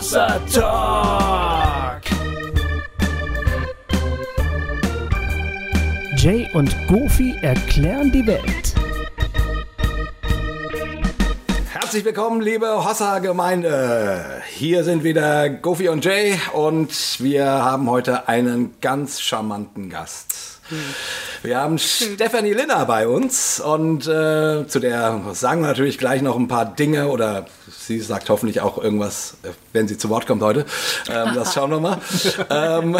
Hossa Talk. Jay und Goofy erklären die Welt. Herzlich willkommen, liebe Hossa-Gemeinde. Hier sind wieder Goofy und Jay und wir haben heute einen ganz charmanten Gast. Wir haben Stefanie Linner bei uns und äh, zu der sagen wir natürlich gleich noch ein paar Dinge oder sie sagt hoffentlich auch irgendwas, wenn sie zu Wort kommt heute. Ähm, das schauen wir mal. ähm,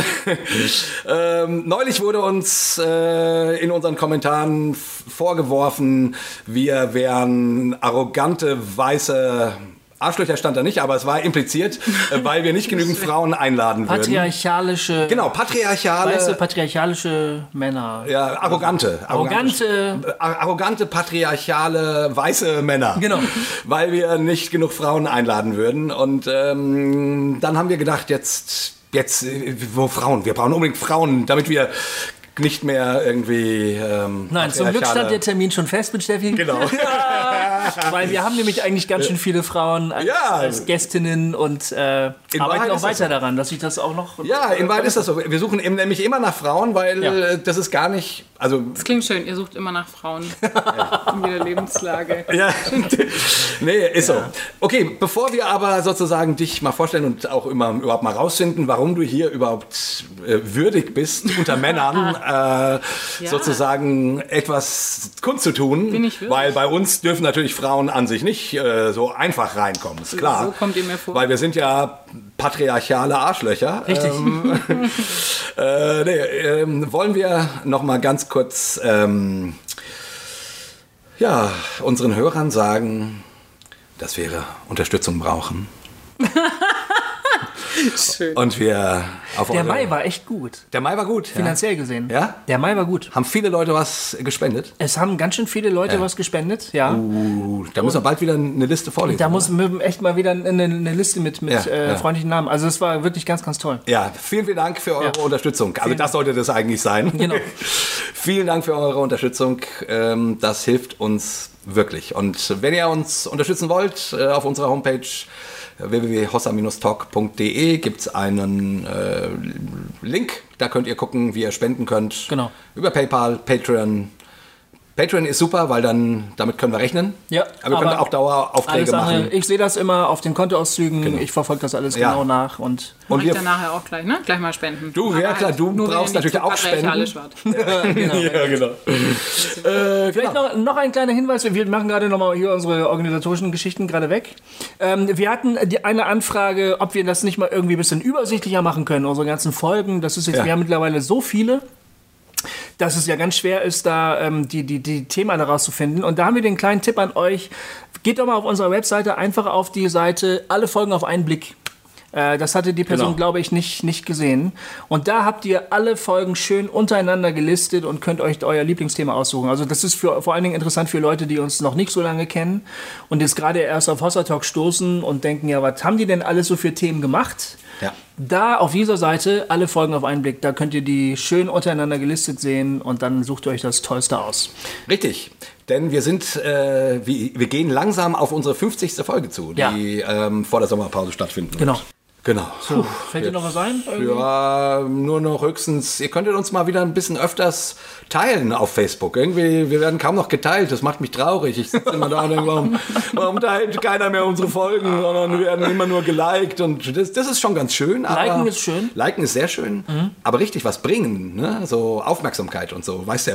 ähm, neulich wurde uns äh, in unseren Kommentaren vorgeworfen, wir wären arrogante, weiße Arschlöcher stand da nicht, aber es war impliziert, äh, weil wir nicht genügend Frauen einladen würden. Patriarchalische. Genau, patriarchale. Weiße patriarchalische Männer. Ja, arrogante. Arrogante. Arrogante, patriarchale, weiße Männer. Genau. Weil wir nicht genug Frauen einladen würden. Und ähm, dann haben wir gedacht, jetzt, jetzt, äh, wo Frauen? Wir brauchen unbedingt Frauen, damit wir nicht mehr irgendwie. Ähm, Nein, zum Glück stand der Termin schon fest mit Steffi. Genau. Weil wir haben nämlich eigentlich ganz schön viele Frauen als, Ja. als Gästinnen und äh, arbeiten Wahrheit auch weiter daran, dass ich das auch noch. Ja, in Wahrheit ist das so. Wir suchen eben nämlich immer nach Frauen, weil Ja. äh, das ist gar nicht. Also Das klingt schön, ihr sucht immer nach Frauen in jeder Lebenslage. Ja, nee, ist so. Okay, bevor wir aber sozusagen dich mal vorstellen und auch immer überhaupt mal rausfinden, warum du hier überhaupt äh, würdig bist, unter Männern äh, sozusagen etwas kundzutun, weil bei uns dürfen natürlich Frauen an sich nicht äh, so einfach reinkommen, ist klar. So kommt ihr mir vor. Weil wir sind ja patriarchale Arschlöcher. Richtig. Äh, nee, ähm, wollen wir noch mal ganz kurz ähm, ja, unseren Hörern sagen, dass wir Unterstützung brauchen Schön. und wir auf Der Mai war echt gut. der Mai war gut. Ja. Finanziell gesehen. Ja? Der Mai war gut. Haben viele Leute was gespendet? Es haben ganz schön viele Leute Ja. was gespendet, ja. Uh, da müssen wir bald wieder eine Liste vorlesen. Da muss wir echt mal wieder eine, eine Liste mit, mit Ja, äh, ja. freundlichen Namen. Also es war wirklich ganz, ganz toll. Ja, vielen, vielen Dank für eure Ja. Unterstützung. Also Vielen das sollte das eigentlich sein. Genau. vielen Dank für eure Unterstützung. Ähm, Das hilft uns wirklich. Und wenn ihr uns unterstützen wollt, äh, auf unserer Homepage www.hossa-talk.de gibt es einen äh, Link. Da könnt ihr gucken, wie ihr spenden könnt. Genau. Über PayPal, Patreon. Patreon ist super, weil dann damit können wir rechnen. Ja, aber wir können aber auch Daueraufträge machen. ich sehe das immer auf den Kontoauszügen, ich verfolge das alles Ja. genau nach und Und wir dann nachher auch gleich, ne? Gleich mal spenden. Du, ja, Aber klar, du brauchst natürlich auch patriarchalisch wart. ja, genau. Äh, Vielleicht noch, noch ein kleiner Hinweis, wir machen gerade nochmal hier unsere organisatorischen Geschichten gerade weg. Ähm, wir hatten die, eine Anfrage, ob wir das nicht mal irgendwie ein bisschen übersichtlicher machen können, unsere ganzen Folgen. Das ist jetzt, Ja. wir haben mittlerweile so viele, dass es ja ganz schwer ist, da ähm, die, die, die Themen daraus zu finden. Und da haben wir den kleinen Tipp an euch. Geht doch mal auf unserer Webseite einfach auf die Seite alle Folgen auf einen Blick. Äh, Das hatte die Person, Genau. glaube ich, nicht, nicht gesehen. Und da habt ihr alle Folgen schön untereinander gelistet und könnt euch euer Lieblingsthema aussuchen. Also das ist für, vor allen Dingen interessant für Leute, die uns noch nicht so lange kennen und jetzt gerade erst auf Hossa Talk stoßen und denken, ja, was haben die denn alles so für Themen gemacht? Ja. Da auf dieser Seite alle Folgen auf einen Blick. Da könnt ihr die schön untereinander gelistet sehen und dann sucht ihr euch das Tollste aus. Richtig, denn wir sind, äh, wir, wir gehen langsam auf unsere 50. Folge zu, Ja. die ähm, vor der Sommerpause stattfinden. wird. Genau. Genau. Puh, Fällt dir noch was ein? Irgendwie? ja, nur noch höchstens, ihr könntet uns mal wieder ein bisschen öfters teilen auf Facebook. Irgendwie, wir werden kaum noch geteilt, das macht mich traurig. Ich sitze immer da und denke, warum, warum teilt keiner mehr unsere Folgen, sondern wir werden immer nur geliked und das, das ist schon ganz schön. Liken ist schön. Mhm. Liken ist sehr schön, aber richtig was bringen, ne? so Aufmerksamkeit und so. Weißt ja,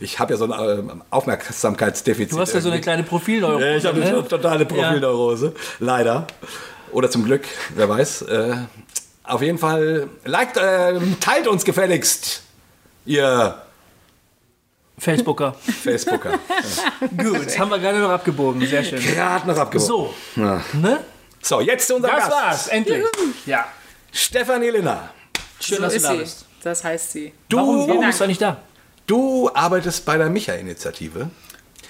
ich habe ja so ein ähm, Aufmerksamkeitsdefizit. Du hast ja so eine irgendwie. kleine Profilneurose. Ja, ich habe ne? eine totale Profilneurose. Leider. Oder zum Glück, wer weiß. Äh, auf jeden Fall, liked, äh, teilt uns gefälligst, ihr Facebooker. Facebooker. Gut, haben wir gerade noch abgebogen. Sehr schön. Gerade noch abgehoben. So, Ja. ne? So, jetzt zu unserem Das Gast. war's, endlich. Ja, Stefanie Linner. schön, So dass du da sie. bist. Das heißt sie. Du, Warum, warum bist du nicht da? du arbeitest bei der Micha-Initiative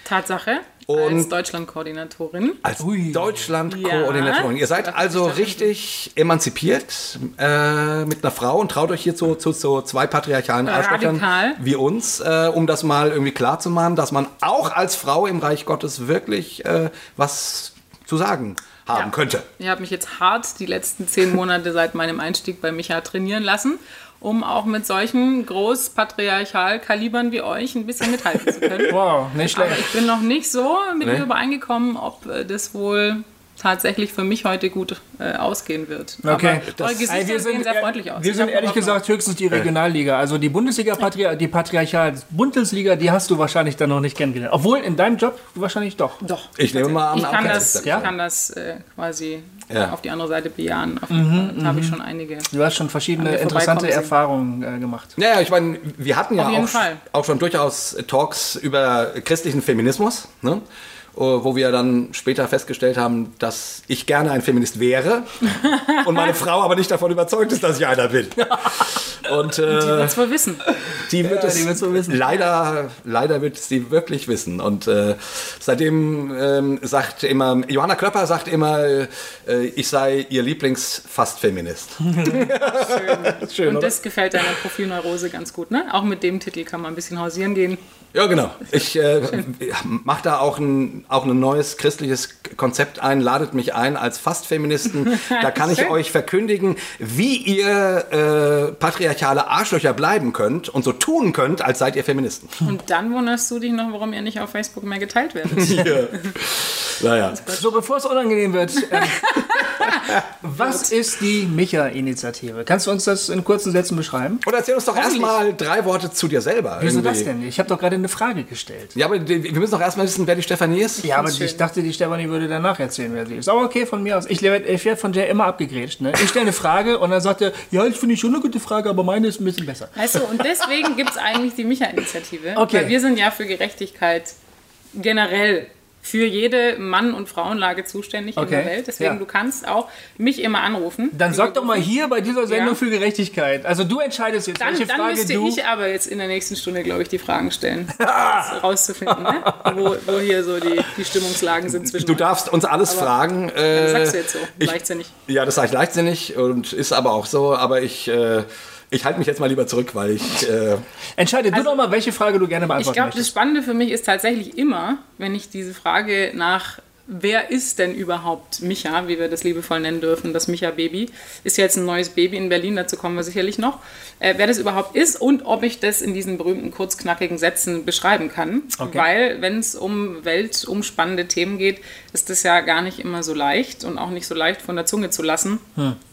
Tatsache. Und- als Deutschlandkoordinatorin. als. Deutschland-Koordinatorin. Ihr seid also richtig emanzipiert äh, mit einer Frau und traut euch hier zu, zu, zu zwei patriarchalen Arschlöchern wie uns, äh, um das mal irgendwie klar zu machen, dass man auch als Frau im Reich Gottes wirklich äh, was zu sagen haben Ja. könnte. Ich habe mich jetzt hart die letzten zehn Monate seit meinem Einstieg bei Micha trainieren lassen, um auch mit solchen Großpatriarchal-Kalibern wie euch ein bisschen mithalten zu können. Wow, nicht Aber schlecht. ich bin noch nicht so mit Nee. mir übereingekommen, ob äh, das wohl tatsächlich für mich heute gut äh, ausgehen wird. Okay. Aber eure Gesichter Ey, wir sehen sind, sehr ehr- freundlich aus. wir sind ehrlich gesagt höchstens die Regionalliga. Also die Bundesliga, Patria die Patriarchal Bundesliga, die hast du wahrscheinlich dann noch nicht kennengelernt. Obwohl in deinem Job wahrscheinlich doch. Doch. Ich nehme mal an, Ich kann das, Ja. ich kann das äh, quasi Ja. auf die andere Seite bejahen. Auf jeden Fall. Da habe ich schon einige. Du hast schon verschiedene interessante. Erfahrungen äh, gemacht. Naja, ich meine, wir hatten ja auch, auch schon durchaus Talks über christlichen Feminismus, ne? Oh, wo wir dann später festgestellt haben, dass ich gerne ein Feminist wäre und meine Frau aber nicht davon überzeugt ist, dass ich einer bin. Und Die äh, wird's wohl wissen. die wird Ja, es wird's wohl wissen. leider, leider wird es sie wirklich wissen. Und äh, seitdem ähm, sagt immer, Johanna Klöpper sagt immer, äh, ich sei ihr Lieblingsfast-Feminist. Schön, Und oder? das gefällt deiner Profilneurose ganz gut, ne? Auch mit dem Titel kann man ein bisschen hausieren gehen. Ja, genau. Ich äh, mache da auch ein, auch ein neues christliches Konzept ein, ladet mich ein als Fast-Feministen. Da kann ich euch verkündigen, wie ihr äh, patriarchale Arschlöcher bleiben könnt und so tun könnt, als seid ihr Feministen. Und dann wunderst du dich noch, warum ihr nicht auf Facebook mehr geteilt werdet. Naja. So, bevor es unangenehm wird, ähm, was ist die Micha-Initiative? Kannst du uns das in kurzen Sätzen beschreiben? Und erzähl uns doch erstmal drei Worte zu dir selber. Wieso irgendwie. das denn? Ich habe doch gerade eine Frage gestellt. Ja, aber wir müssen doch erstmal wissen, wer die Stefanie ist. Ja, aber ich dachte, die Stefanie würde danach erzählen, wer sie ist. Aber okay, von mir aus. Ich werde ich werd von Jay immer abgegrätscht. Ne? Ich stelle eine Frage und dann sagt er, ja, ich finde schon eine gute Frage, aber meine ist ein bisschen besser. Weißt du, und deswegen gibt es eigentlich die Micha-Initiative. Okay. Weil wir sind ja für Gerechtigkeit generell für jede Mann- und Frauenlage zuständig in Okay, der Welt. Deswegen, ja. du kannst auch mich immer anrufen. Dann sag doch mal hier bei dieser Sendung Ja. für Gerechtigkeit. Also du entscheidest jetzt, Dann, welche dann Frage müsste du... ich aber jetzt in der nächsten Stunde, glaube ich, die Fragen stellen, das rauszufinden, ne? wo, wo hier so die, die Stimmungslagen sind zwischen Du uns. darfst uns alles fragen. Das Äh, sagst du jetzt so, ich- leichtsinnig. Ja, das sage ich leichtsinnig und ist aber auch so. Aber ich, äh, ich halte mich jetzt mal lieber zurück, weil ich. Äh, Entscheide du doch mal, welche Frage du gerne Ich beantworten glaube, das. Spannende für mich ist tatsächlich immer, wenn ich diese Frage nach Wer ist denn überhaupt Micha, wie wir das liebevoll nennen dürfen, das Micha-Baby? Ist ja jetzt ein neues Baby in Berlin, dazu kommen wir sicherlich noch. Äh, wer das überhaupt ist und ob ich das in diesen berühmten kurzknackigen Sätzen beschreiben kann. Okay. Weil, wenn es um weltumspannende Themen geht, ist das ja gar nicht immer so leicht und auch nicht so leicht von der Zunge zu lassen,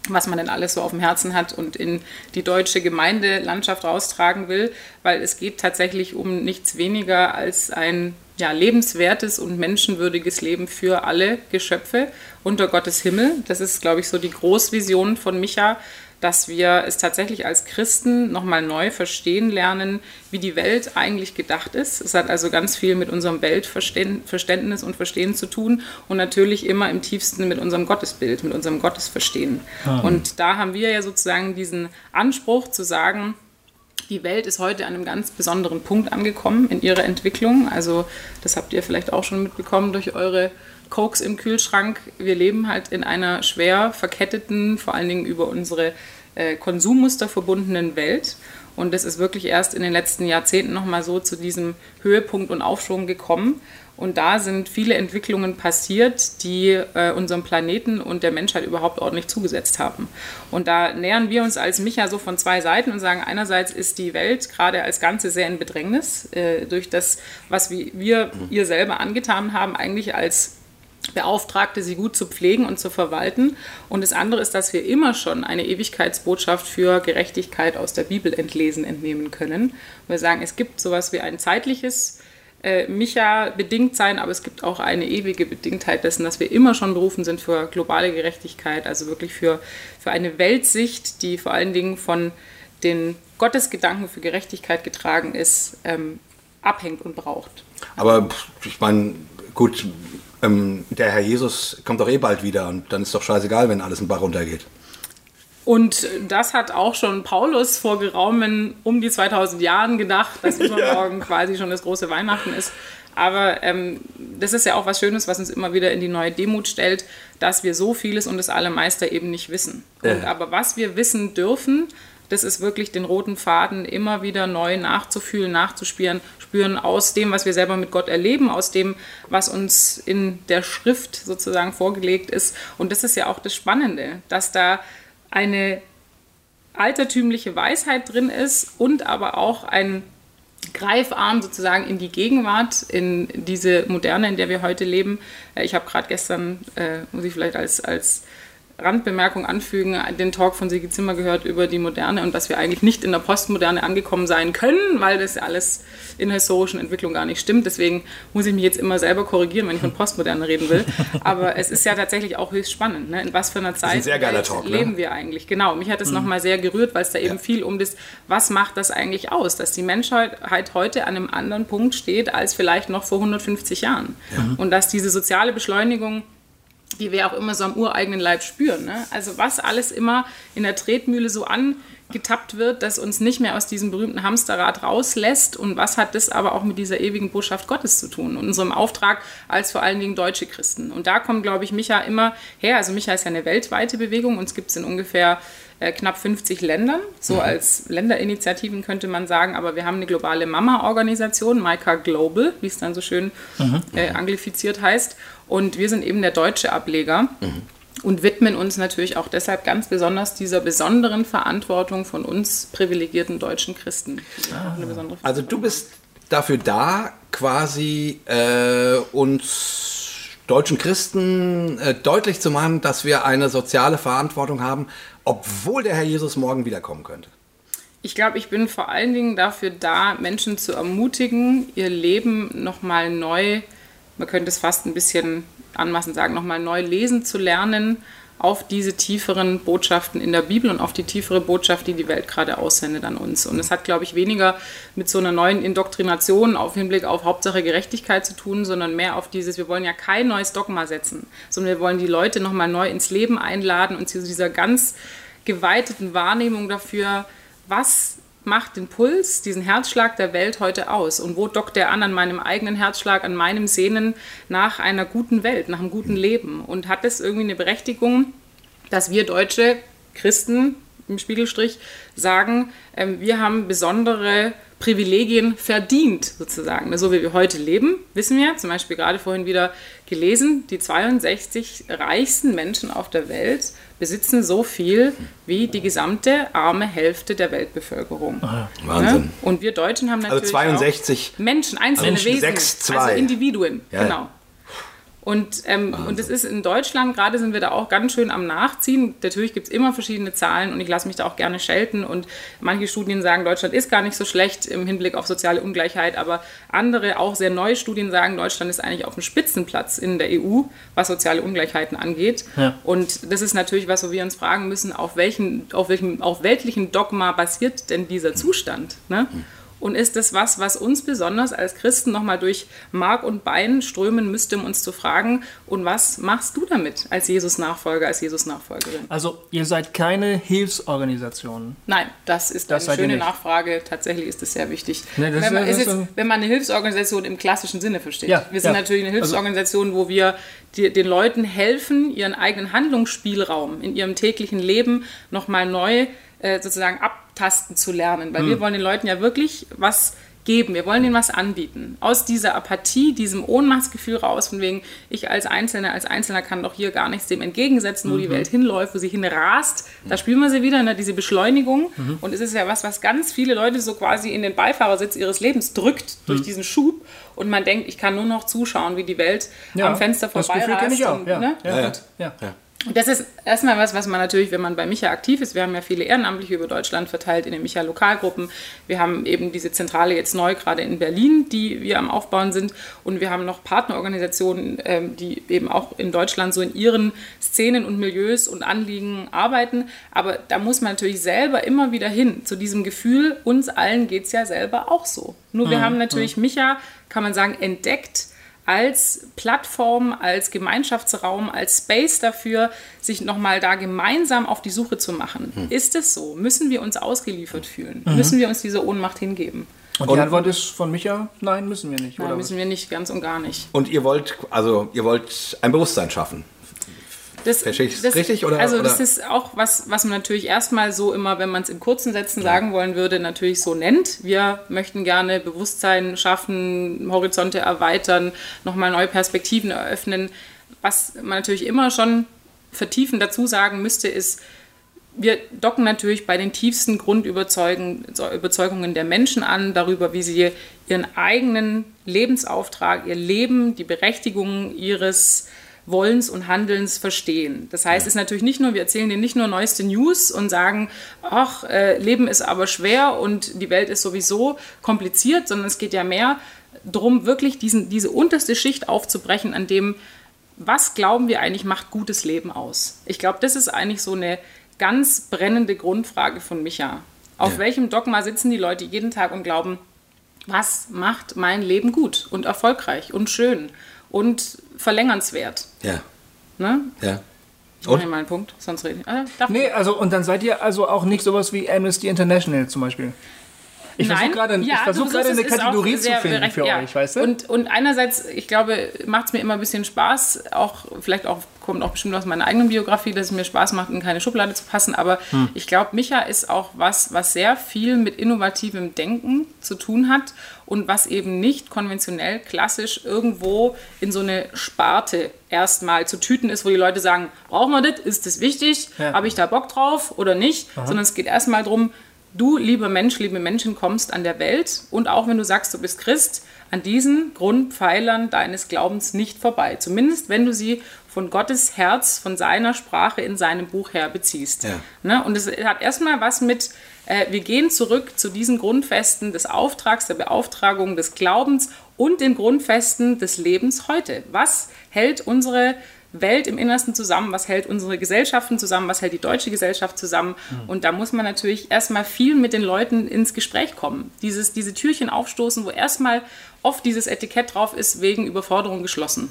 was man denn alles so auf dem Herzen hat und in die deutsche Gemeindelandschaft raustragen will, weil es geht tatsächlich um nichts weniger als ein ja, lebenswertes und menschenwürdiges Leben für alle Geschöpfe unter Gottes Himmel. Das ist, glaube ich, so die Großvision von Micha, dass wir es tatsächlich als Christen nochmal neu verstehen lernen, wie die Welt eigentlich gedacht ist. Es hat also ganz viel mit unserem Weltverständnis und Verstehen zu tun und natürlich immer im tiefsten mit unserem Gottesbild, mit unserem Gottesverstehen. Und da haben wir ja sozusagen diesen Anspruch zu sagen, die Welt ist heute an einem ganz besonderen Punkt angekommen in ihrer Entwicklung. Also das habt ihr vielleicht auch schon mitbekommen durch eure Cokes im Kühlschrank. Wir leben halt in einer schwer verketteten, vor allen Dingen über unsere äh, Konsummuster verbundenen Welt. Und das ist wirklich erst in den letzten Jahrzehnten nochmal so zu diesem Höhepunkt und Aufschwung gekommen. Und da sind viele Entwicklungen passiert, die äh, unserem Planeten und der Menschheit überhaupt ordentlich zugesetzt haben. Und da nähern wir uns als Micha so von zwei Seiten und sagen, einerseits ist die Welt gerade als Ganze sehr in Bedrängnis äh, durch das, was wir, ihr selber angetan haben, eigentlich als Beauftragte, sie gut zu pflegen und zu verwalten. Und das andere ist, dass wir immer schon eine Ewigkeitsbotschaft für Gerechtigkeit aus der Bibel entlesen, entnehmen können. Wir sagen, es gibt sowas wie ein zeitliches äh, Micha bedingt sein, aber es gibt auch eine ewige Bedingtheit dessen, dass wir immer schon berufen sind für globale Gerechtigkeit, also wirklich für, für eine Weltsicht, die vor allen Dingen von den Gottesgedanken für Gerechtigkeit getragen ist, ähm, abhängt und braucht. aber ich meine, gut, ähm, der Herr Jesus kommt doch eh bald wieder und dann ist doch scheißegal, wenn alles in den Bach runtergeht. Und das hat auch schon Paulus vor geraumen um die 2000 Jahren gedacht, dass übermorgen quasi schon das große Weihnachten ist. Aber ähm, das ist ja auch was Schönes, was uns immer wieder in die neue Demut stellt, dass wir so vieles und das Allermeister eben nicht wissen. Und, Ja. aber was wir wissen dürfen, das ist wirklich den roten Faden immer wieder neu nachzufühlen, nachzuspüren, spüren aus dem, was wir selber mit Gott erleben, aus dem, was uns in der Schrift sozusagen vorgelegt ist. Und das ist ja auch das Spannende, dass da eine altertümliche Weisheit drin ist und aber auch ein Greifarm sozusagen in die Gegenwart, in diese Moderne, in der wir heute leben. Äh, ich habe gerade gestern, äh, muss ich vielleicht als, als Randbemerkung anfügen, den Talk von Sigi Zimmer gehört über die Moderne und dass wir eigentlich nicht in der Postmoderne angekommen sein können, weil das alles in der historischen Entwicklung gar nicht stimmt. Deswegen muss ich mich jetzt immer selber korrigieren, wenn ich von Postmoderne reden will. Aber es ist ja tatsächlich auch höchst spannend. Ne? In was für einer Zeit ein Talk, leben ne? wir eigentlich? Genau, mich hat es mhm. nochmal sehr gerührt, weil es da eben ja. viel um das, was macht das eigentlich aus, dass die Menschheit heute an einem anderen Punkt steht als vielleicht noch vor 150 Jahren. Ja. Und dass diese soziale Beschleunigung die wir auch immer so am ureigenen Leib spüren. Ne? Also was alles immer in der Tretmühle so angetappt wird, dass uns nicht mehr aus diesem berühmten Hamsterrad rauslässt und was hat das aber auch mit dieser ewigen Botschaft Gottes zu tun und unserem Auftrag als vor allen Dingen deutsche Christen. Und da kommt, glaube ich, Micha immer her. Also Micha ist ja eine weltweite Bewegung, uns gibt es in ungefähr äh, knapp 50 Ländern, so mhm. als Länderinitiativen könnte man sagen, aber wir haben eine globale Mama-Organisation, Maika Global, wie es dann so schön mhm. äh, anglifiziert heißt. Und wir sind eben der deutsche Ableger. Mhm. Und widmen uns natürlich auch deshalb ganz besonders dieser besonderen Verantwortung von uns privilegierten deutschen Christen. Ah. Also du bist dafür da, quasi äh, uns deutschen Christen äh, deutlich zu machen, dass wir eine soziale Verantwortung haben, obwohl der Herr Jesus morgen wiederkommen könnte. Ich glaube, ich bin vor allen Dingen dafür da, Menschen zu ermutigen, ihr Leben nochmal neu man könnte es fast ein bisschen anmaßend sagen, nochmal neu lesen zu lernen auf diese tieferen Botschaften in der Bibel und auf die tiefere Botschaft, die die Welt gerade aussendet an uns. Und es hat, glaube ich, weniger mit so einer neuen Indoktrination auf Hinblick auf Hauptsache Gerechtigkeit zu tun, sondern mehr auf dieses, wir wollen ja kein neues Dogma setzen, sondern wir wollen die Leute nochmal neu ins Leben einladen und zu dieser ganz geweiteten Wahrnehmung dafür, was macht den Puls, diesen Herzschlag der Welt heute aus? Und wo dockt der an an meinem eigenen Herzschlag, an meinem Sehnen nach einer guten Welt, nach einem guten Leben? Und hat es irgendwie eine Berechtigung, dass wir deutsche Christen im Spiegelstrich sagen, ähm, wir haben besondere Privilegien verdient, sozusagen. So wie wir heute leben, wissen wir, zum Beispiel gerade vorhin wieder gelesen, die 62 reichsten Menschen auf der Welt besitzen so viel wie die gesamte arme Hälfte der Weltbevölkerung. Ah, Wahnsinn. Ja? Und wir Deutschen haben also natürlich also 62 Menschen, einzelne Menschen, Wesen, 6, also Individuen, ja. genau. Und, ähm, und das ist in Deutschland, gerade sind wir da auch ganz schön am Nachziehen. Natürlich gibt es immer verschiedene Zahlen und ich lasse mich da auch gerne schelten. Und manche Studien sagen, Deutschland ist gar nicht so schlecht im Hinblick auf soziale Ungleichheit, aber andere, auch sehr neue Studien sagen, Deutschland ist eigentlich auf dem Spitzenplatz in der EU, was soziale Ungleichheiten angeht. Ja. Und das ist natürlich was, wo wir uns fragen müssen, auf welchen, auf welchem, auf weltlichen Dogma basiert denn dieser Zustand? Ne? Mhm. Und ist das was, was uns besonders als Christen nochmal durch Mark und Bein strömen müsste, um uns zu fragen, und was machst du damit als Jesus-Nachfolger, als Jesus-Nachfolgerin? Also ihr seid keine Hilfsorganisation. Nein, das ist das eine schöne Nachfrage. Tatsächlich ist es sehr wichtig. Nee, wenn, man, jetzt, wenn, man, eine Hilfsorganisation im klassischen Sinne versteht. Ja, wir sind ja. natürlich eine also Hilfsorganisation, wo wir die, den Leuten helfen, ihren eigenen Handlungsspielraum in ihrem täglichen Leben nochmal neu äh, sozusagen abtasten zu lernen, weil hm. wir wollen den Leuten ja wirklich was geben, wir wollen ihnen was anbieten. Aus dieser Apathie, diesem Ohnmachtsgefühl raus, von wegen, ich als Einzelner, als Einzelner kann doch hier gar nichts dem entgegensetzen, wo mhm. die Welt hinläuft, wo sie hinrast. Da spielen wir sie wieder, ne, diese Beschleunigung. Mhm. Und es ist ja was, was ganz viele Leute so quasi in den Beifahrersitz ihres Lebens drückt, durch mhm. diesen Schub. Und man denkt, ich kann nur noch zuschauen, wie die Welt ja, am Fenster vorbei das Gefühl ich auch. Und, ja. Ne? Ja, ja, das ist erstmal was, was man natürlich, wenn man bei Micha aktiv ist, wir haben ja viele Ehrenamtliche über Deutschland verteilt in den Micha-Lokalgruppen. Wir haben eben diese Zentrale jetzt neu gerade in Berlin, die wir am Aufbauen sind. Und wir haben noch Partnerorganisationen, ähm, die eben auch in Deutschland so in ihren Szenen und Milieus und Anliegen arbeiten. Aber da muss man natürlich selber immer wieder hin zu diesem Gefühl, uns allen geht es ja selber auch so. Nur wir mhm. haben natürlich Micha, kann man sagen, entdeckt als Plattform, als Gemeinschaftsraum, als Space dafür, sich nochmal da gemeinsam auf die Suche zu machen. Mhm. Ist es so? Müssen wir uns ausgeliefert fühlen? Mhm. Müssen wir uns diese Ohnmacht hingeben? Und die Antwort ist von Micha, nein, müssen wir nicht. Nein, müssen wir nicht, ganz und gar nicht. Und ihr wollt, also ihr wollt ein Bewusstsein schaffen Das, Verstehe ich das- richtig? Oder, also oder? das ist auch was, was man natürlich erstmal so immer, wenn man es in kurzen Sätzen sagen wollen würde, natürlich so nennt. Wir möchten gerne Bewusstsein schaffen, Horizonte erweitern, nochmal neue Perspektiven eröffnen. Was man natürlich immer schon vertiefend dazu sagen müsste, ist, wir docken natürlich bei den tiefsten Grundüberzeugungen Überzeugungen der Menschen an, darüber, wie sie ihren eigenen Lebensauftrag, ihr Leben, die Berechtigung ihres Wollens und Handelns verstehen. Das heißt, es ist natürlich nicht nur, wir erzählen denen nicht nur neueste News und sagen, ach, äh, Leben ist aber schwer und die Welt ist sowieso kompliziert, sondern es geht ja mehr darum, wirklich diesen, diese unterste Schicht aufzubrechen, an dem was glauben wir eigentlich macht gutes Leben aus? Ich glaube, das ist eigentlich so eine ganz brennende Grundfrage von Micha. Auf Ja. welchem Dogma sitzen die Leute jeden Tag und glauben, was macht mein Leben gut und erfolgreich und schön und verlängernswert? Ja, Ne? ja. Ich mache mal einen Punkt, sonst rede ich. Äh, Nee, also und dann seid ihr also auch nicht sowas wie Amnesty International zum Beispiel. Ich versuche gerade ja, versuch eine Kategorie zu finden berecht- für ja. euch, weißt du? Und, und einerseits, ich glaube, macht es mir immer ein bisschen Spaß, auch vielleicht auch kommt auch bestimmt aus meiner eigenen Biografie, dass es mir Spaß macht, in keine Schublade zu passen. Aber Hm. ich glaube, Micha ist auch was, was sehr viel mit innovativem Denken zu tun hat und was eben nicht konventionell, klassisch irgendwo in so eine Sparte erstmal zu tüten ist, wo die Leute sagen, brauchen wir das, ist das wichtig, Ja. habe ich da Bock drauf oder nicht, sondern es geht erstmal darum, du, lieber Mensch, liebe Menschen, kommst an der Welt und auch wenn du sagst, du bist Christ, an diesen Grundpfeilern deines Glaubens nicht vorbei. Zumindest wenn du sie von Gottes Herz, von seiner Sprache in seinem Buch her beziehst. Ja. Ne? Und es hat erstmal was mit, äh, wir gehen zurück zu diesen Grundfesten des Auftrags, der Beauftragung, des Glaubens und den Grundfesten des Lebens heute. Was hält unsere Welt im Innersten zusammen, was hält unsere Gesellschaften zusammen, was hält die deutsche Gesellschaft zusammen. Und da muss man natürlich erstmal viel mit den Leuten ins Gespräch kommen. Dieses, diese Türchen aufstoßen, wo erstmal oft dieses Etikett drauf ist, wegen Überforderung geschlossen.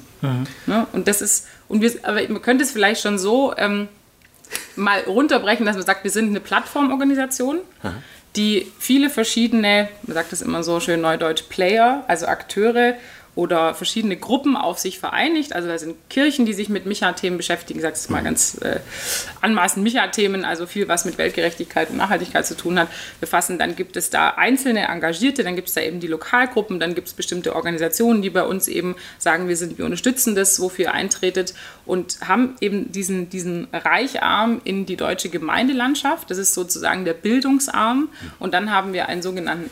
Ne? Und das ist, und wir, aber man könnte es vielleicht schon so ähm, mal runterbrechen, dass man sagt, wir sind eine Plattformorganisation, die viele verschiedene, man sagt das immer so schön neudeutsch, Player, also Akteure oder verschiedene Gruppen auf sich vereinigt. Also da sind Kirchen, die sich mit Micha-Themen beschäftigen, ich sage es mal ganz äh, anmaßend Micha-Themen, also viel, was mit Weltgerechtigkeit und Nachhaltigkeit zu tun hat, befassen. Dann gibt es da einzelne Engagierte, dann gibt es da eben die Lokalgruppen, dann gibt es bestimmte Organisationen, die bei uns eben sagen, wir sind, wir unterstützen das, wofür ihr eintretet und haben eben diesen, diesen Reicharm in die deutsche Gemeindelandschaft. Das ist sozusagen der Bildungsarm. Und dann haben wir einen sogenannten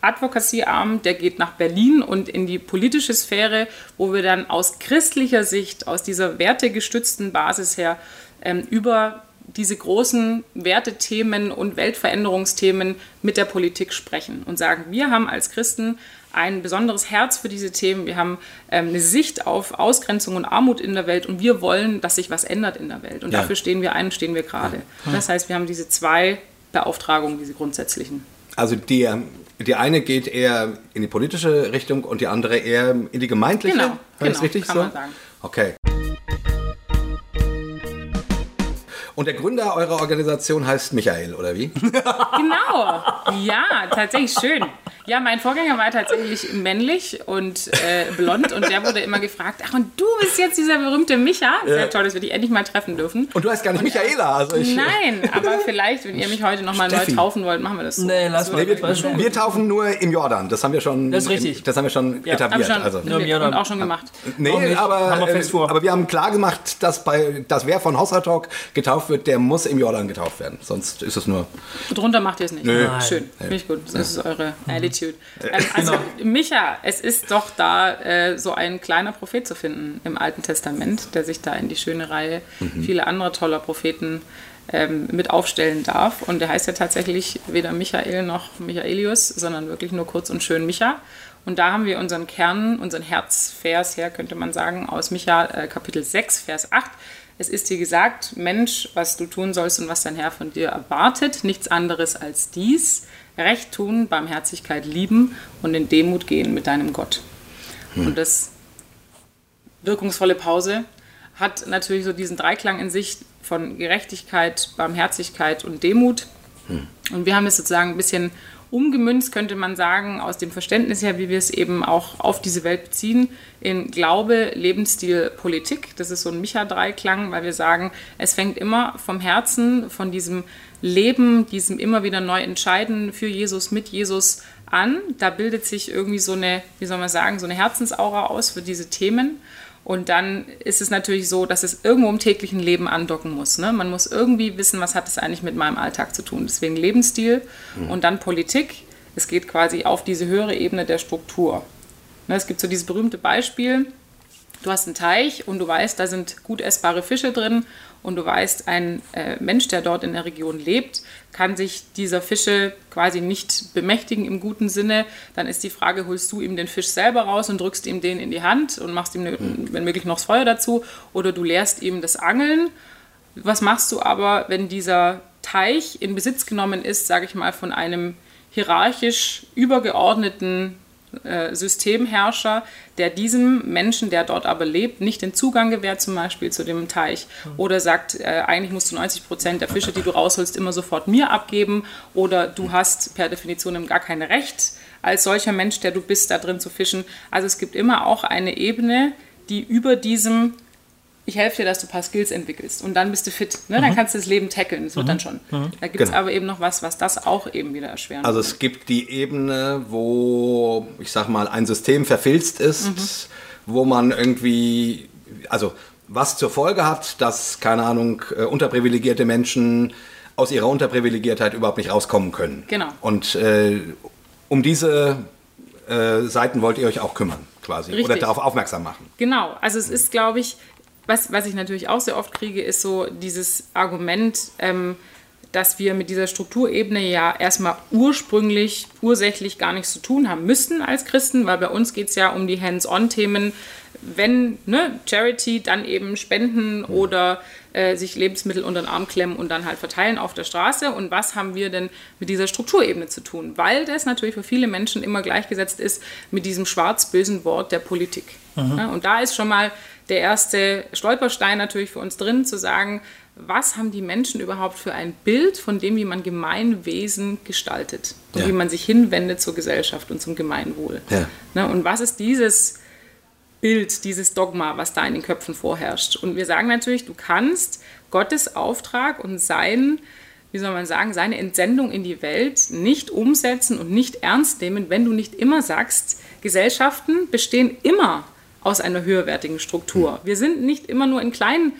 Advocacy-Arm, der geht nach Berlin und in die politische Sphäre, wo wir dann aus christlicher Sicht, aus dieser wertegestützten Basis her, ähm, über diese großen Wertethemen und Weltveränderungsthemen mit der Politik sprechen und sagen, wir haben als Christen ein besonderes Herz für diese Themen, wir haben ähm, eine Sicht auf Ausgrenzung und Armut in der Welt und wir wollen, dass sich was ändert in der Welt. Und Ja. dafür stehen wir ein und stehen wir gerade. Das heißt, wir haben diese zwei Beauftragungen, diese grundsätzlichen. Also die, die eine geht eher in die politische Richtung und die andere eher in die gemeindliche. Genau, ich das genau, richtig kann so? man sagen. Okay. Und der Gründer eurer Organisation heißt Michael, oder wie? Genau, ja, tatsächlich schön. Ja, mein Vorgänger war tatsächlich männlich und äh, blond und der wurde immer gefragt, ach und du bist jetzt dieser berühmte Micha. Sehr toll, dass wir dich endlich mal treffen dürfen. Und du heißt gar nicht Michaela. Also ich, Nein, aber vielleicht, wenn ihr mich heute nochmal neu taufen wollt, machen wir das so. Nee, lass mal. Nee, wir-. Wir taufen nur im Jordan. Das haben wir schon. Das ist richtig. Das haben wir schon Ja, etabliert. Schon, also. Nur im Jordan. und auch schon gemacht. Nee, aber, Haben wir fest äh, vor. aber wir haben klar gemacht, dass, bei, dass wer von Hossa Talk getauft wird, der muss im Jordan getauft werden. Sonst ist es nur. Drunter macht ihr es nicht. Nö. Schön, finde ich gut. Das ist eure Attitude. Ähm, also, Genau. Micha, es ist doch da äh, so ein kleiner Prophet zu finden im Alten Testament, der sich da in die schöne Reihe vieler anderer toller Propheten ähm, mit aufstellen darf. Und der heißt ja tatsächlich weder Michael noch Michaelius, sondern wirklich nur kurz und schön Micha. Und da haben wir unseren Kern, unseren Herzvers her, könnte man sagen, aus Micha äh, Kapitel 6, Vers 8. Es ist dir gesagt, Mensch, was du tun sollst und was dein Herr von dir erwartet, nichts anderes als dies, Recht tun, Barmherzigkeit lieben und in Demut gehen mit deinem Gott. Und das wirkungsvolle Pause hat natürlich so diesen Dreiklang in sich von Gerechtigkeit, Barmherzigkeit und Demut. Und wir haben es sozusagen ein bisschen umgemünzt könnte man sagen, aus dem Verständnis her, wie wir es eben auch auf diese Welt beziehen, in Glaube, Lebensstil, Politik. Das ist so ein Micha-Dreiklang, weil wir sagen, es fängt immer vom Herzen, von diesem Leben, diesem immer wieder neu entscheiden für Jesus, mit Jesus an. Da bildet sich irgendwie so eine, wie soll man sagen, so eine Herzensaura aus für diese Themen. Und dann ist es natürlich so, dass es irgendwo im täglichen Leben andocken muss. Ne? Man muss irgendwie wissen, was hat es eigentlich mit meinem Alltag zu tun. Deswegen Lebensstil mhm. und dann Politik. Es geht quasi auf diese höhere Ebene der Struktur. Ne, es gibt so dieses berühmte Beispiel, du hast einen Teich und du weißt, da sind gut essbare Fische drin und du weißt, ein äh, Mensch, der dort in der Region lebt, kann sich dieser Fische quasi nicht bemächtigen im guten Sinne, dann ist die Frage, holst du ihm den Fisch selber raus und drückst ihm den in die Hand und machst ihm, mhm. wenn möglich, noch das Feuer dazu oder du lehrst ihm das Angeln. Was machst du aber, wenn dieser Teich in Besitz genommen ist, sage ich mal, von einem hierarchisch übergeordneten Systemherrscher, der diesem Menschen, der dort aber lebt, nicht den Zugang gewährt, zum Beispiel zu dem Teich. Oder sagt, äh, eigentlich musst du 90 Prozent der Fische, die du rausholst, immer sofort mir abgeben. Oder du hast per Definition gar kein Recht, als solcher Mensch, der du bist, da drin zu fischen. Also es gibt immer auch eine Ebene, die über diesem ich helfe dir, dass du ein paar Skills entwickelst und dann bist du fit. Ne? Dann mhm. kannst du das Leben tackeln, das wird mhm. dann schon. Mhm. Da gibt es genau. aber eben noch was, was das auch eben wieder erschweren Also es gibt die Ebene, wo, ich sag mal, ein System verfilzt ist, mhm. wo man irgendwie, also was zur Folge hat, dass, keine Ahnung, äh, unterprivilegierte Menschen aus ihrer Unterprivilegiertheit überhaupt nicht rauskommen können. Genau. Und äh, um diese äh, Seiten wollt ihr euch auch kümmern, quasi. Richtig. Oder darauf aufmerksam machen. Genau. Also es ist, glaube ich, was, was ich natürlich auch sehr oft kriege, ist so dieses Argument, ähm, dass wir mit dieser Strukturebene ja erstmal ursprünglich, ursächlich gar nichts zu tun haben müssten als Christen, weil bei uns geht es ja um die Hands-on-Themen, wenn ne, Charity, dann eben spenden oder äh, sich Lebensmittel unter den Arm klemmen und dann halt verteilen auf der Straße. Und was haben wir denn mit dieser Strukturebene zu tun? Weil das natürlich für viele Menschen immer gleichgesetzt ist mit diesem schwarz-bösen Wort der Politik. Mhm. Ja, und da ist schon mal der erste Stolperstein natürlich für uns drin, zu sagen, was haben die Menschen überhaupt für ein Bild von dem, wie man Gemeinwesen gestaltet und ja. wie man sich hinwendet zur Gesellschaft und zum Gemeinwohl. Ja. Ne, und was ist dieses Bild, dieses Dogma, was da in den Köpfen vorherrscht? Und wir sagen natürlich, du kannst Gottes Auftrag und sein, wie soll man sagen, seine Entsendung in die Welt nicht umsetzen und nicht ernst nehmen, wenn du nicht immer sagst, Gesellschaften bestehen immer aus einer höherwertigen Struktur. Mhm. Wir sind nicht immer nur in kleinen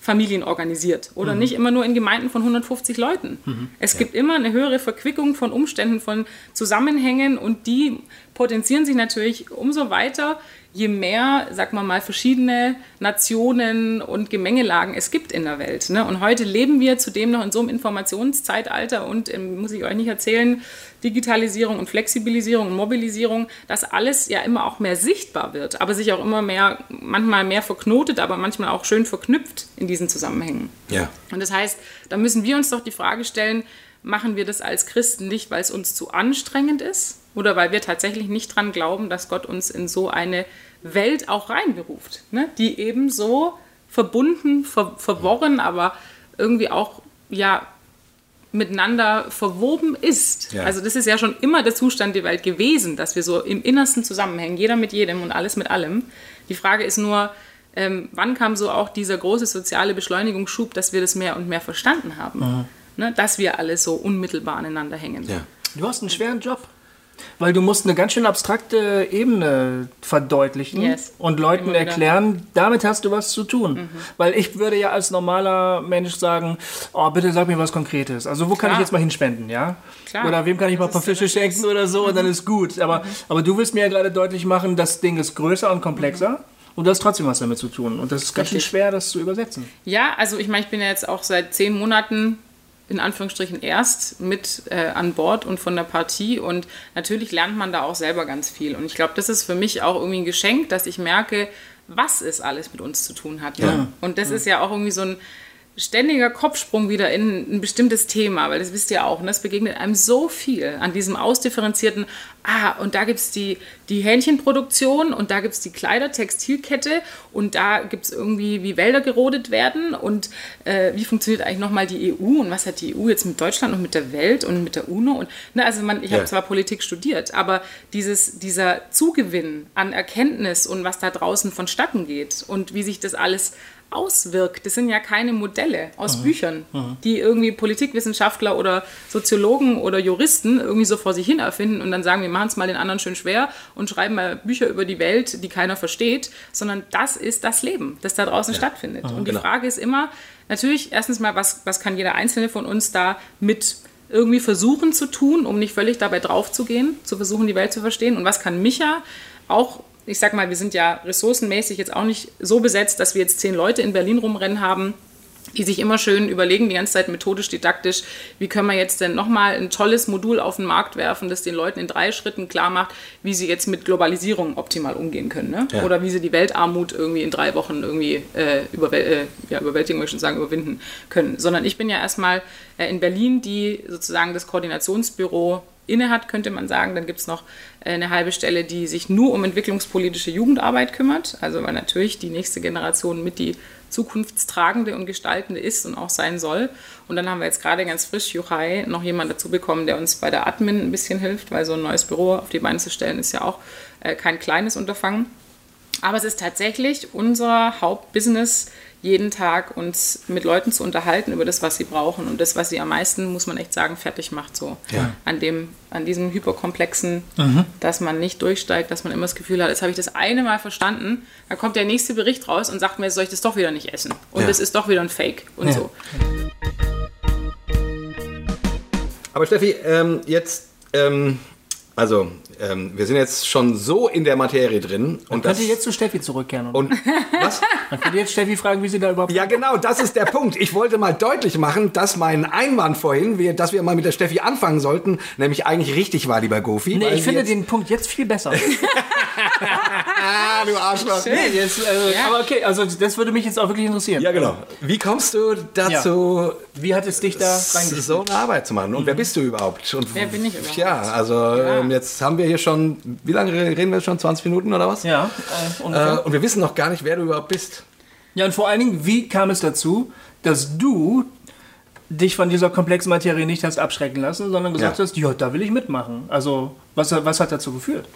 Familien organisiert oder mhm. nicht immer nur in Gemeinden von 150 Leuten. Mhm. Es ja. gibt immer eine höhere Verquickung von Umständen, von Zusammenhängen und die potenzieren sich natürlich umso weiter, je mehr, sag mal mal, verschiedene Nationen und Gemengelagen es gibt in der Welt. Ne? Und heute leben wir zudem noch in so einem Informationszeitalter und, ähm, muss ich euch nicht erzählen, Digitalisierung und Flexibilisierung und Mobilisierung, dass alles ja immer auch mehr sichtbar wird, aber sich auch immer mehr, manchmal mehr verknotet, aber manchmal auch schön verknüpft in diesen Zusammenhängen. Ja. Und das heißt, da müssen wir uns doch die Frage stellen, machen wir das als Christen nicht, weil es uns zu anstrengend ist oder weil wir tatsächlich nicht dran glauben, dass Gott uns in so eine Welt auch reinberuft, ne? die eben so verbunden, ver verworren, aber irgendwie auch ja miteinander verwoben ist. Ja. Also das ist ja schon immer der Zustand der Welt gewesen, dass wir so im Innersten zusammenhängen, jeder mit jedem und alles mit allem. Die Frage ist nur, ähm, wann kam so auch dieser große soziale Beschleunigungsschub, dass wir das mehr und mehr verstanden haben, ne? dass wir alle so unmittelbar aneinander hängen. Ja. Du hast einen schweren Job. Weil du musst eine ganz schön abstrakte Ebene verdeutlichen yes. und Leuten erklären, damit hast du was zu tun. Mhm. Weil ich würde ja als normaler Mensch sagen, oh, bitte sag mir was Konkretes. Also wo Klar. kann ich jetzt mal hinspenden, ja? Klar. Oder wem kann ich mal ein paar Fische schenken oder so mhm. und dann ist gut. Aber, mhm. aber du willst mir ja gerade deutlich machen, das Ding ist größer und komplexer. Mhm. Und du hast trotzdem was damit zu tun. Und das ist ganz schön schwer, das zu übersetzen. Ja, also ich meine, ich bin ja jetzt auch seit zehn Monaten in Anführungsstrichen erst mit äh, an Bord und von der Partie und natürlich lernt man da auch selber ganz viel und ich glaube, das ist für mich auch irgendwie ein Geschenk, dass ich merke, was es alles mit uns zu tun hat. Ja. Und das ja. ist ja auch irgendwie so ein ständiger Kopfsprung wieder in ein bestimmtes Thema, weil das wisst ihr auch, ne? es begegnet einem so viel an diesem ausdifferenzierten, ah, und da gibt es die, die Hähnchenproduktion und da gibt es die Kleidertextilkette und da gibt es irgendwie, wie Wälder gerodet werden und äh, wie funktioniert eigentlich nochmal die EU und was hat die EU jetzt mit Deutschland und mit der Welt und mit der UNO und, ne, also man, ich ja. habe zwar Politik studiert, aber dieses, dieser Zugewinn an Erkenntnis und was da draußen vonstatten geht und wie sich das alles auswirkt. Das sind ja keine Modelle aus mhm. Büchern, mhm. die irgendwie Politikwissenschaftler oder Soziologen oder Juristen irgendwie so vor sich hin erfinden und dann sagen, wir machen es mal den anderen schön schwer und schreiben mal Bücher über die Welt, die keiner versteht, sondern das ist das Leben, das da draußen ja. stattfindet. Mhm, und die genau. Frage ist immer, natürlich, erstens mal, was, was kann jeder Einzelne von uns da mit irgendwie versuchen zu tun, um nicht völlig dabei drauf zu gehen, zu versuchen, die Welt zu verstehen? Und was kann Micha auch ich sag mal, wir sind ja ressourcenmäßig jetzt auch nicht so besetzt, dass wir jetzt zehn Leute in Berlin rumrennen haben, die sich immer schön überlegen, die ganze Zeit methodisch, didaktisch, wie können wir jetzt denn nochmal ein tolles Modul auf den Markt werfen, das den Leuten in drei Schritten klar macht, wie sie jetzt mit Globalisierung optimal umgehen können. Ne? Ja. Oder wie sie die Weltarmut irgendwie in drei Wochen irgendwie äh, überwäl äh, ja, überwältigen, möchte ich schon sagen, überwinden können. Sondern ich bin ja erstmal äh, in Berlin, die sozusagen das Koordinationsbüro innehat, könnte man sagen. Dann gibt es noch äh, eine halbe Stelle, die sich nur um entwicklungspolitische Jugendarbeit kümmert. Also weil natürlich die nächste Generation mit die zukunftstragende und gestaltende ist und auch sein soll. Und dann haben wir jetzt gerade ganz frisch, Juchai, noch jemanden dazu bekommen, der uns bei der Admin ein bisschen hilft, weil so ein neues Büro auf die Beine zu stellen ist ja auch äh, kein kleines Unterfangen. Aber es ist tatsächlich unser Hauptbusiness, jeden Tag uns mit Leuten zu unterhalten über das, was sie brauchen und das, was sie am meisten, muss man echt sagen, fertig macht so. Ja. An, dem, an diesem Hyperkomplexen, mhm. dass man nicht durchsteigt, dass man immer das Gefühl hat, jetzt habe ich das eine Mal verstanden, dann kommt der nächste Bericht raus und sagt mir, jetzt soll ich das doch wieder nicht essen. Und ja. das ist doch wieder ein Fake und ja. so. Aber Steffi, ähm, jetzt, ähm, also ähm, wir sind jetzt schon so in der Materie drin. Man könnte jetzt zu Steffi zurückkehren. Oder? Und was? Man könnte jetzt Steffi fragen, wie sie da überhaupt. Ja, genau, das ist der Punkt. Ich wollte mal deutlich machen, dass mein Einwand vorhin, wir, dass wir mal mit der Steffi anfangen sollten, nämlich eigentlich richtig war, lieber Gofi. Nee, ich finde den Punkt jetzt viel besser. du Arschloch. Nee, jetzt, also, ja. Aber okay, also das würde mich jetzt auch wirklich interessieren. Ja, genau. Wie kommst du dazu, ja. wie hat es dich da so eine Arbeit zu machen? Und mhm. wer bist du überhaupt? Und wer bin ich überhaupt? Ja, also ja. Ähm, jetzt haben wir hier schon, wie lange reden wir schon? 20 Minuten oder was? Ja. Äh, äh, und wir wissen noch gar nicht, wer du überhaupt bist. Ja, und vor allen Dingen, wie kam es dazu, dass du dich von dieser komplexen Materie nicht hast abschrecken lassen, sondern gesagt ja. hast, ja, da will ich mitmachen. Also, was, was hat dazu geführt?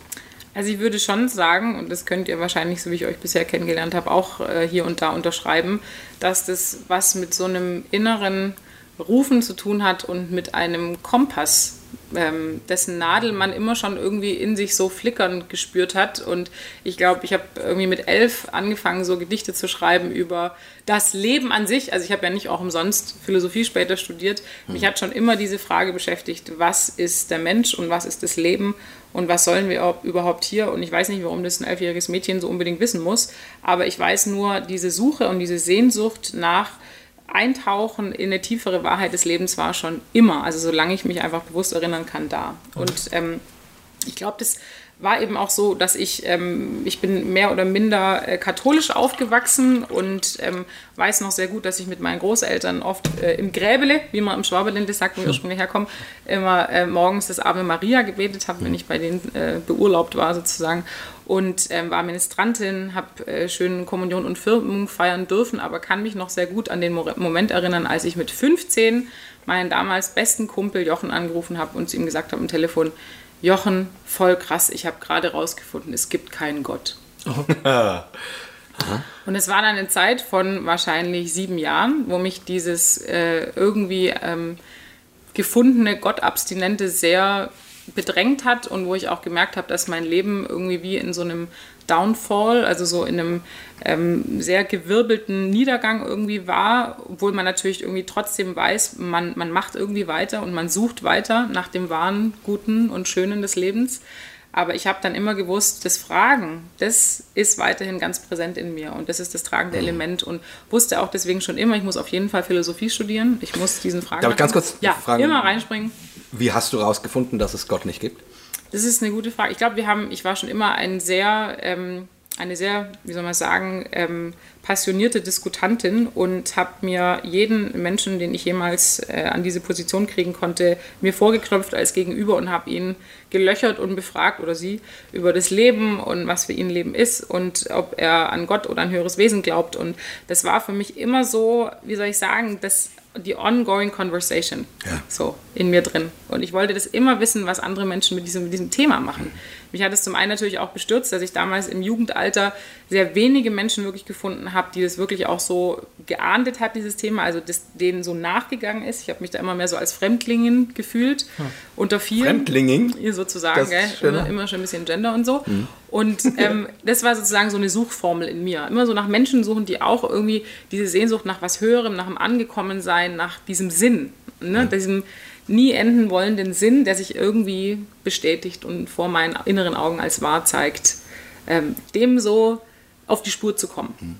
Also ich würde schon sagen, und das könnt ihr wahrscheinlich, so wie ich euch bisher kennengelernt habe, auch äh, hier und da unterschreiben, dass das was mit so einem inneren Rufen zu tun hat und mit einem Kompass, ähm, dessen Nadel man immer schon irgendwie in sich so flickern gespürt hat. Und ich glaube, ich habe irgendwie mit elf angefangen, so Gedichte zu schreiben über das Leben an sich. Also ich habe ja nicht auch umsonst Philosophie später studiert. Mich hat schon immer diese Frage beschäftigt, was ist der Mensch und was ist das Leben und was sollen wir überhaupt hier? Und ich weiß nicht, warum das ein elfjähriges Mädchen so unbedingt wissen muss, aber ich weiß nur, diese Suche und diese Sehnsucht nach Eintauchen in eine tiefere Wahrheit des Lebens war schon immer, also solange ich mich einfach bewusst erinnern kann, da. Und ähm, ich glaube, das war eben auch so, dass ich, ähm, ich bin mehr oder minder äh, katholisch aufgewachsen und ähm, weiß noch sehr gut, dass ich mit meinen Großeltern oft äh, im Gräbele, wie man im Schwaberlände sagt, wo wir ursprünglich herkommen, immer äh, morgens das Ave Maria gebetet habe, wenn ich bei denen äh, beurlaubt war sozusagen. Und ähm, war Ministrantin, habe äh, schön Kommunion und Firmung feiern dürfen, aber kann mich noch sehr gut an den Moment erinnern, als ich mit 15 meinen damals besten Kumpel Jochen angerufen habe und zu ihm gesagt habe am Telefon, Jochen, voll krass, ich habe gerade rausgefunden, es gibt keinen Gott. und es war dann eine Zeit von wahrscheinlich sieben Jahren, wo mich dieses äh, irgendwie ähm, gefundene Gottabstinente sehr bedrängt hat und wo ich auch gemerkt habe, dass mein Leben irgendwie wie in so einem Downfall, also so in einem ähm, sehr gewirbelten Niedergang irgendwie war, obwohl man natürlich irgendwie trotzdem weiß, man, man macht irgendwie weiter und man sucht weiter nach dem wahren, guten und schönen des Lebens. Aber ich habe dann immer gewusst, das Fragen, das ist weiterhin ganz präsent in mir und das ist das tragende mhm. Element und wusste auch deswegen schon immer, ich muss auf jeden Fall Philosophie studieren. Ich muss diesen Fragen. Darf ich ganz kurz ja, fragen? immer reinspringen. Wie hast du herausgefunden, dass es Gott nicht gibt? Das ist eine gute Frage. Ich glaube, wir haben, ich war schon immer ein sehr ähm, eine sehr, wie soll man sagen, ähm, passionierte Diskutantin und habe mir jeden Menschen, den ich jemals äh, an diese Position kriegen konnte, mir vorgeknöpft als Gegenüber und habe ihn gelöchert und befragt oder sie über das Leben und was für ihn Leben ist und ob er an Gott oder ein höheres Wesen glaubt. Und das war für mich immer so, wie soll ich sagen, das die ongoing conversation ja. so in mir drin. Und ich wollte das immer wissen, was andere Menschen mit diesem, mit diesem Thema machen. Mich hat es zum einen natürlich auch bestürzt, dass ich damals im Jugendalter sehr wenige Menschen wirklich gefunden habe, die das wirklich auch so geahndet hat, dieses Thema, also das denen so nachgegangen ist. Ich habe mich da immer mehr so als Fremdlingin gefühlt. Hm. Unter vielen. Fremdlingin? Sozusagen, gell? Immer, immer, schon ein bisschen Gender und so. Hm. Und ähm, das war sozusagen so eine Suchformel in mir. Immer so nach Menschen suchen, die auch irgendwie diese Sehnsucht nach was Höherem, nach dem Angekommensein, nach diesem Sinn, ne? Ja. diesem nie enden wollenden Sinn, der sich irgendwie bestätigt und vor meinen inneren Augen als wahr zeigt, ähm, dem so auf die Spur zu kommen, mhm.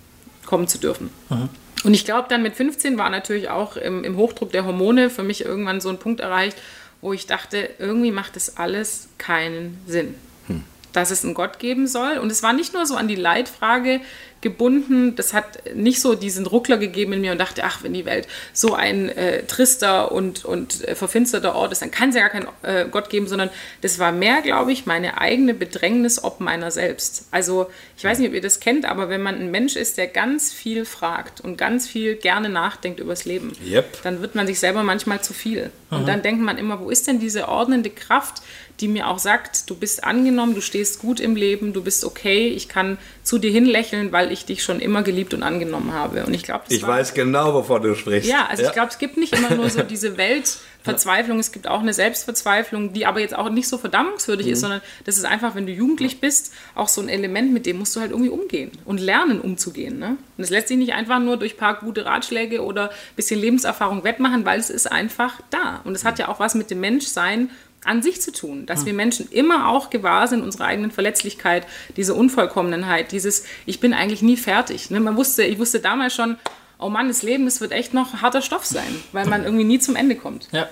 kommen zu dürfen. Mhm. Und ich glaube, dann mit 15 war natürlich auch im, im, Hochdruck der Hormone für mich irgendwann so ein Punkt erreicht, wo ich dachte, irgendwie macht das alles keinen Sinn. Mhm. Dass es einen Gott geben soll. Und es war nicht nur so an die Leitfrage, gebunden. Das hat nicht so diesen Ruckler gegeben in mir und dachte, ach, wenn die Welt so ein äh, trister und, und äh, verfinsterter Ort ist, dann kann es ja gar keinen äh, Gott geben, sondern das war mehr, glaube ich, meine eigene Bedrängnis ob meiner selbst. Also ich weiß nicht, ob ihr das kennt, aber wenn man ein Mensch ist, der ganz viel fragt und ganz viel gerne nachdenkt übers Leben, yep. dann wird man sich selber manchmal zu viel. Aha. Und dann denkt man immer, wo ist denn diese ordnende Kraft, die mir auch sagt, du bist angenommen, du stehst gut im Leben, du bist okay, ich kann zu dir hinlächeln, weil ich dich schon immer geliebt und angenommen habe. Und ich glaube, ich war, weiß genau, wovon du sprichst. Ja, also ja. ich glaube, es gibt nicht immer nur so diese Weltverzweiflung, es gibt auch eine Selbstverzweiflung, die aber jetzt auch nicht so verdammungswürdig mhm. ist, sondern das ist einfach, wenn du jugendlich bist, auch so ein Element, mit dem musst du halt irgendwie umgehen und lernen umzugehen. Ne? Und es lässt sich nicht einfach nur durch ein paar gute Ratschläge oder ein bisschen Lebenserfahrung wettmachen, weil es ist einfach da. Und es hat ja auch was mit dem Menschsein an sich zu tun, dass wir Menschen immer auch gewahr sind unserer eigenen Verletzlichkeit, diese Unvollkommenheit, dieses ich bin eigentlich nie fertig. Ne? Man wusste, ich wusste damals schon, oh Mann, das Leben, das wird echt noch harter Stoff sein, weil man irgendwie nie zum Ende kommt. Ja.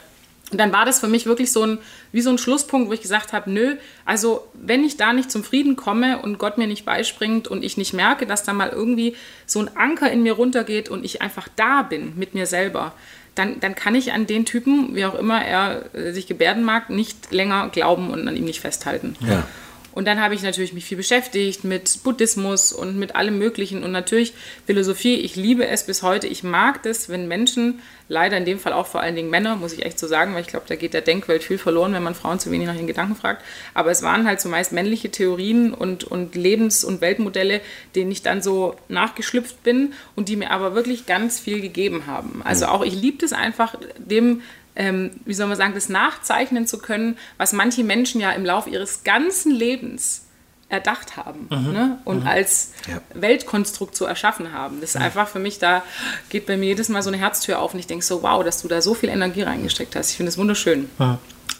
Und dann war das für mich wirklich so ein, wie so ein Schlusspunkt, wo ich gesagt habe, nö, also wenn ich da nicht zum Frieden komme und Gott mir nicht beispringt und ich nicht merke, dass da mal irgendwie so ein Anker in mir runtergeht und ich einfach da bin mit mir selber, dann, dann kann ich an den Typen, wie auch immer er äh, sich gebärden mag, nicht länger glauben und an ihm nicht festhalten. Ja. Und dann habe ich natürlich mich viel beschäftigt mit Buddhismus und mit allem Möglichen und natürlich Philosophie. Ich liebe es bis heute. Ich mag das, wenn Menschen, leider in dem Fall auch vor allen Dingen Männer, muss ich echt so sagen, weil ich glaube, da geht der Denkwelt viel verloren, wenn man Frauen zu wenig nach ihren Gedanken fragt. Aber es waren halt zumeist männliche Theorien und, und Lebens- und Weltmodelle, denen ich dann so nachgeschlüpft bin und die mir aber wirklich ganz viel gegeben haben. Also auch ich liebe es einfach, dem ähm, wie soll man sagen, das nachzeichnen zu können, was manche Menschen ja im Laufe ihres ganzen Lebens erdacht haben mhm. ne? und mhm. als ja. Weltkonstrukt so erschaffen haben. Das ist mhm. einfach für mich, da geht bei mir jedes Mal so eine Herztür auf und ich denke so, wow, dass du da so viel Energie reingesteckt hast. Ich finde es wunderschön.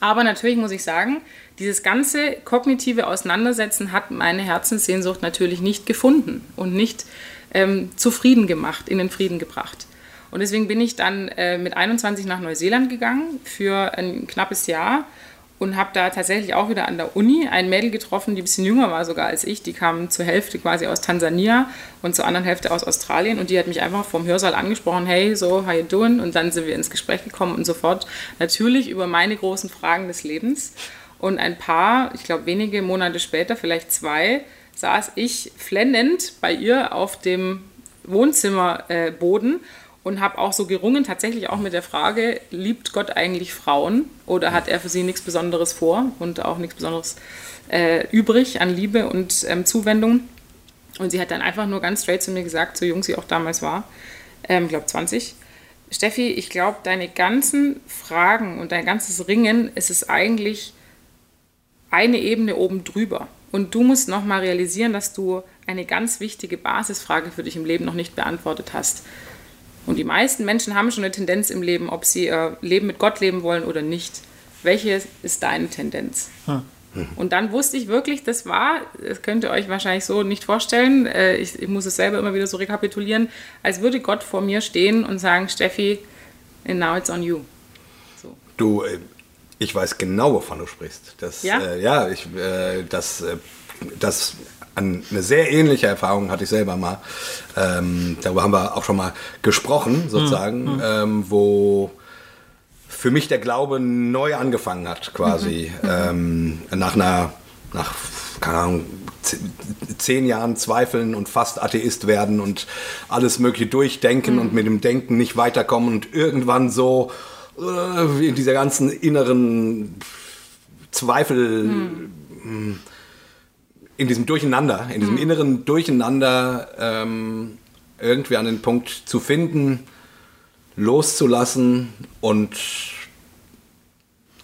Aber natürlich muss ich sagen, dieses ganze kognitive Auseinandersetzen hat meine Herzenssehnsucht natürlich nicht gefunden und nicht ähm, zufrieden gemacht, in den Frieden gebracht. Und deswegen bin ich dann äh, mit 21 nach Neuseeland gegangen für ein knappes Jahr und habe da tatsächlich auch wieder an der Uni ein Mädel getroffen, die ein bisschen jünger war sogar als ich. Die kam zur Hälfte quasi aus Tansania und zur anderen Hälfte aus Australien und die hat mich einfach vom Hörsaal angesprochen, hey, so, how you doing? Und dann sind wir ins Gespräch gekommen und sofort natürlich über meine großen Fragen des Lebens. Und ein paar, ich glaube wenige Monate später, vielleicht zwei, saß ich flennend bei ihr auf dem Wohnzimmerboden äh, und habe auch so gerungen, tatsächlich auch mit der Frage, liebt Gott eigentlich Frauen oder hat er für sie nichts Besonderes vor und auch nichts Besonderes äh, übrig an Liebe und ähm, Zuwendung? Und sie hat dann einfach nur ganz straight zu mir gesagt, so jung sie auch damals war, ähm, ich glaube 20, Steffi, ich glaube, deine ganzen Fragen und dein ganzes Ringen ist es eigentlich eine Ebene oben drüber. Und du musst nochmal realisieren, dass du eine ganz wichtige Basisfrage für dich im Leben noch nicht beantwortet hast. Und die meisten Menschen haben schon eine Tendenz im Leben, ob sie ihr Leben mit Gott leben wollen oder nicht. Welche ist deine Tendenz? Hm. Und dann wusste ich wirklich, das war, das könnt ihr euch wahrscheinlich so nicht vorstellen, äh, ich, ich, muss es selber immer wieder so rekapitulieren, als würde Gott vor mir stehen und sagen, Steffi, and now it's on you. So. Du, äh, ich weiß genau, wovon du sprichst. Das, ja, äh, ja ich, äh, das, äh, das an eine sehr ähnliche Erfahrung hatte ich selber mal. Ähm, darüber haben wir auch schon mal gesprochen, sozusagen, mhm. ähm, wo für mich der Glaube neu angefangen hat, quasi. Mhm. Ähm, nach einer, nach, keine Ahnung, zehn Jahren zweifeln und fast Atheist werden und alles Mögliche durchdenken mhm. und mit dem Denken nicht weiterkommen und irgendwann so äh, in dieser ganzen inneren Zweifel, mhm. In diesem Durcheinander, in diesem mhm. inneren Durcheinander ähm, irgendwie an den Punkt zu finden, loszulassen und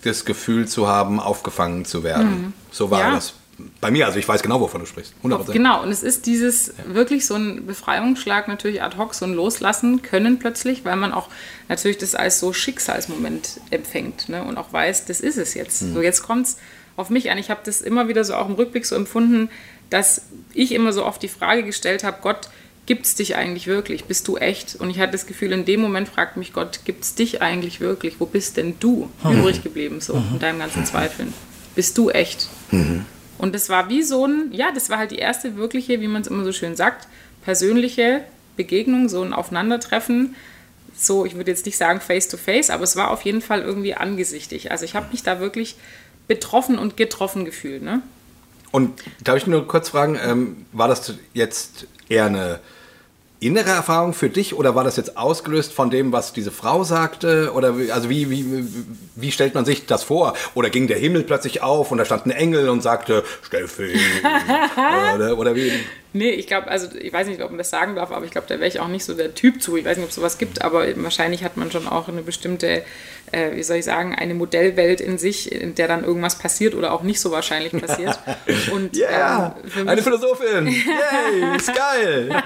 das Gefühl zu haben, aufgefangen zu werden. Mhm. So war ja. das bei mir. Also ich weiß genau, wovon du sprichst. 100%. Genau, und es ist dieses ja. wirklich so ein Befreiungsschlag natürlich ad hoc, so ein Loslassen können plötzlich, weil man auch natürlich das als so Schicksalsmoment empfängt ne? und auch weiß, das ist es jetzt. Mhm. So jetzt kommt es auf mich an. Ich habe das immer wieder so auch im Rückblick so empfunden, dass ich immer so oft die Frage gestellt habe, Gott, gibt es dich eigentlich wirklich? Bist du echt? Und ich hatte das Gefühl, in dem Moment fragt mich Gott, gibt es dich eigentlich wirklich? Wo bist denn du mhm. übrig geblieben so mhm. in deinem ganzen Zweifeln? Bist du echt? Mhm. Und das war wie so ein, ja, das war halt die erste wirkliche, wie man es immer so schön sagt, persönliche Begegnung, so ein Aufeinandertreffen. So, ich würde jetzt nicht sagen face to face, aber es war auf jeden Fall irgendwie angesichtig. Also ich habe mich da wirklich betroffen und getroffen gefühlt. Ne? Und darf ich nur kurz fragen, ähm, war das jetzt eher eine innere Erfahrung für dich oder war das jetzt ausgelöst von dem, was diese Frau sagte? Oder wie, also wie, wie, wie stellt man sich das vor? Oder ging der Himmel plötzlich auf und da stand ein Engel und sagte, Steffi? oder, oder wie? Nee, ich glaube, also ich weiß nicht, ob man das sagen darf, aber ich glaube, da wäre ich auch nicht so der Typ zu. Ich weiß nicht, ob es sowas gibt, aber wahrscheinlich hat man schon auch eine bestimmte, äh, wie soll ich sagen, eine Modellwelt in sich, in der dann irgendwas passiert oder auch nicht so wahrscheinlich passiert. Und, yeah, ähm, eine Philosophin! Yay, ist geil!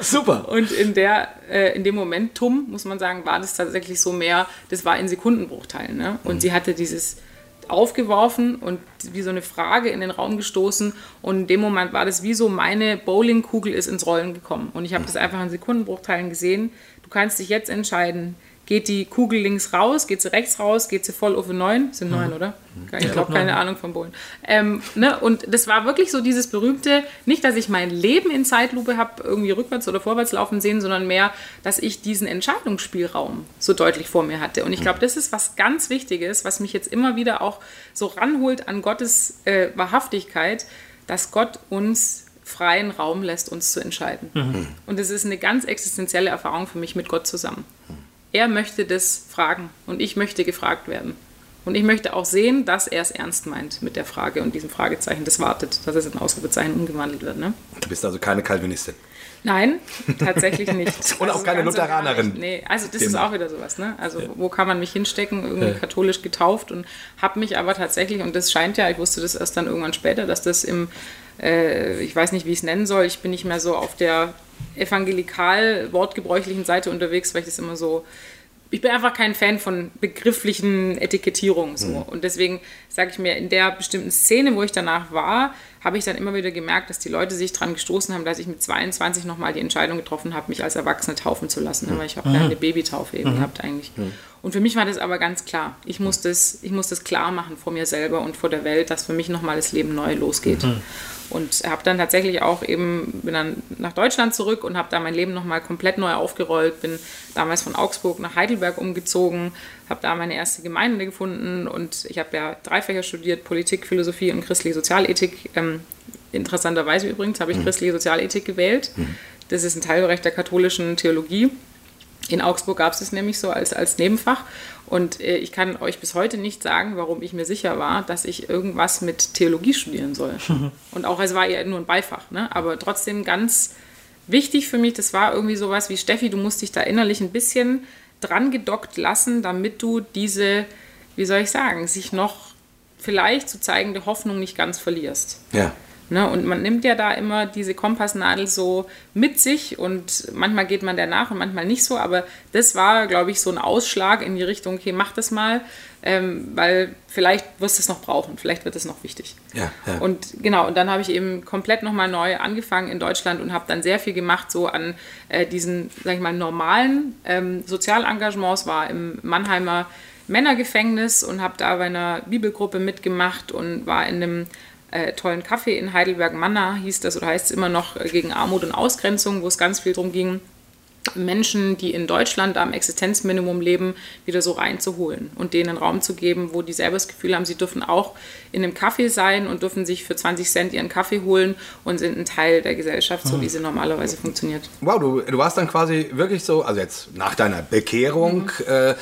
Super! Und in der, äh, in dem Momentum, muss man sagen, war das tatsächlich so mehr, das war in Sekundenbruchteilen. Ne? Und mhm. sie hatte dieses aufgeworfen und wie so eine Frage in den Raum gestoßen. Und in dem Moment war das wie so, meine Bowlingkugel ist ins Rollen gekommen. Und ich habe das einfach in Sekundenbruchteilen gesehen. Du kannst dich jetzt entscheiden, geht die Kugel links raus, geht sie rechts raus, geht sie voll auf 9, sind 9, mhm. oder? Ich glaube, keine Ahnung vom Bowlen. Ähm, ne? Und das war wirklich so dieses berühmte, nicht, dass ich mein Leben in Zeitlupe habe, irgendwie rückwärts oder vorwärts laufen sehen, sondern mehr, dass ich diesen Entscheidungsspielraum so deutlich vor mir hatte. Und ich glaube, das ist was ganz Wichtiges, was mich jetzt immer wieder auch so ranholt an Gottes äh, Wahrhaftigkeit, dass Gott uns freien Raum lässt, uns zu entscheiden. Mhm. Und das ist eine ganz existenzielle Erfahrung für mich mit Gott zusammen. Er möchte das fragen und ich möchte gefragt werden. Und ich möchte auch sehen, dass er es ernst meint mit der Frage und diesem Fragezeichen, das wartet, dass es in Ausrufezeichen umgewandelt wird. Ne? Du bist also keine Calvinistin. Nein, tatsächlich nicht. Und also auch keine Lutheranerin. Nee, also das ist auch wieder sowas. Ne? Also ja. wo kann man mich hinstecken? Irgendwie ja. katholisch getauft und habe mich aber tatsächlich, und das scheint ja, ich wusste das erst dann irgendwann später, dass das im, äh, ich weiß nicht, wie ich es nennen soll, ich bin nicht mehr so auf der evangelikal wortgebräuchlichen Seite unterwegs, weil ich das immer so ich bin einfach kein Fan von begrifflichen Etikettierungen so. Mhm. Und deswegen sage ich mir, in der bestimmten Szene, wo ich danach war, habe ich dann immer wieder gemerkt, dass die Leute sich daran gestoßen haben, dass ich mit 22 nochmal die Entscheidung getroffen habe, mich als Erwachsene taufen zu lassen. Mhm. Weil ich habe mhm. eine Babytaufe eben mhm. gehabt eigentlich. Mhm. Und für mich war das aber ganz klar. Ich muss das, ich muss das klar machen vor mir selber und vor der Welt, dass für mich nochmal das Leben neu losgeht. Mhm. Und habe dann tatsächlich auch eben, bin dann nach Deutschland zurück und habe da mein Leben nochmal komplett neu aufgerollt. Bin damals von Augsburg nach Heidelberg umgezogen, habe da meine erste Gemeinde gefunden und ich habe ja drei Fächer studiert, Politik, Philosophie und christliche Sozialethik. Ähm, interessanterweise übrigens habe ich mhm. christliche Sozialethik gewählt. Mhm. Das ist ein Teilbereich der katholischen Theologie. In Augsburg gab es es nämlich so als, als Nebenfach. Und äh, ich kann euch bis heute nicht sagen, warum ich mir sicher war, dass ich irgendwas mit Theologie studieren soll. Und auch es war ja nur ein Beifach, ne? aber trotzdem ganz wichtig für mich, das war irgendwie sowas wie, Steffi, du musst dich da innerlich ein bisschen dran gedockt lassen, damit du diese, wie soll ich sagen, sich noch vielleicht zu zeigende Hoffnung nicht ganz verlierst. Ja. Ne? Und man nimmt ja da immer diese Kompassnadel so mit sich und manchmal geht man der nach und manchmal nicht so. Aber das war, glaube ich, so ein Ausschlag in die Richtung, okay, mach das mal, ähm, weil vielleicht wirst du es noch brauchen, vielleicht wird es noch wichtig. Ja, ja. Und genau, und dann habe ich eben komplett nochmal neu angefangen in Deutschland und habe dann sehr viel gemacht, so an äh, diesen, sag ich mal, normalen ähm, Sozialengagements, war im Mannheimer Männergefängnis und habe da bei einer Bibelgruppe mitgemacht und war in einem äh, tollen Kaffee in Heidelberg, Manna hieß das oder heißt es immer noch, äh, gegen Armut und Ausgrenzung, wo es ganz viel darum ging, Menschen, die in Deutschland am Existenzminimum leben, wieder so reinzuholen und denen Raum zu geben, wo die selber das Gefühl haben, sie dürfen auch in einem Kaffee sein und dürfen sich für 20 Cent ihren Kaffee holen und sind ein Teil der Gesellschaft, so wie sie normalerweise funktioniert. Wow, du, du warst dann quasi wirklich so, also jetzt nach deiner Bekehrung, Mhm. äh,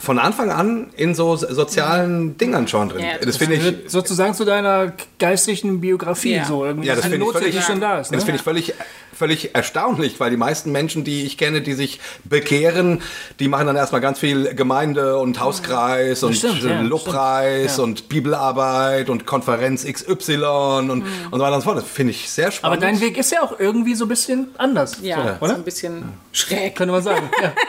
von Anfang an in so sozialen Dingern schon drin. Ja, das finde ich, Gehört sozusagen zu deiner geistlichen Biografie. Ja. So. Irgendwie Ja, das finde ich völlig- die schon da ist. Ne? Das finde ich völlig, völlig erstaunlich, weil die meisten Menschen, die ich kenne, die sich bekehren, die machen dann erstmal ganz viel Gemeinde und Hauskreis und stimmt, ja, Lobpreis stimmt, und Bibelarbeit und Konferenz XY und, und so weiter und so fort. Das finde ich sehr Aber spannend. dein Weg ist ja auch irgendwie so ein bisschen anders. Ja, so, so oder? ein bisschen schräg. Könnte man sagen. Ja.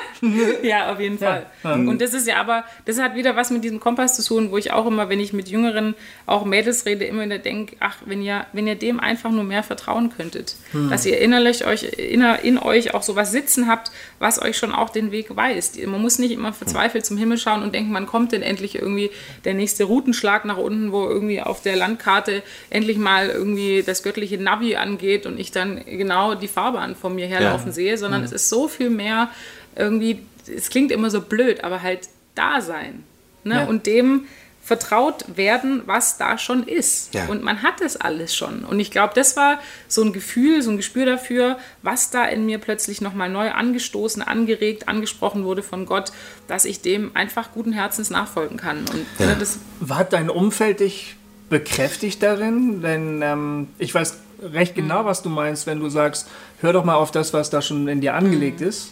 Ja, auf jeden Fall. Und das ist ja aber, das hat wieder was mit diesem Kompass zu tun, wo ich auch immer, wenn ich mit jüngeren, auch Mädels rede, immer wieder denke, ach, wenn ihr, wenn ihr dem einfach nur mehr vertrauen könntet, dass ihr innerlich euch, inner, in euch auch sowas sitzen habt, was euch schon auch den Weg weist. Man muss nicht immer verzweifelt zum Himmel schauen und denken, wann kommt denn endlich irgendwie der nächste Routenschlag nach unten, wo irgendwie auf der Landkarte endlich mal irgendwie das göttliche Navi angeht und ich dann genau die Fahrbahn vor mir herlaufen Ja. sehe, sondern es ist so viel mehr irgendwie, es klingt immer so blöd, aber halt da sein. Ne? Ja. Und dem vertraut werden, was da schon ist. Ja. Und man hat es alles schon. Und ich glaube, das war so ein Gefühl, so ein Gespür dafür, was da in mir plötzlich nochmal neu angestoßen, angeregt, angesprochen wurde von Gott, dass ich dem einfach guten Herzens nachfolgen kann. Und ne, das Hat dein Umfeld dich bekräftigt darin? Denn ähm, ich weiß recht Mhm. genau, was du meinst, wenn du sagst, hör doch mal auf das, was da schon in dir angelegt Mhm. ist.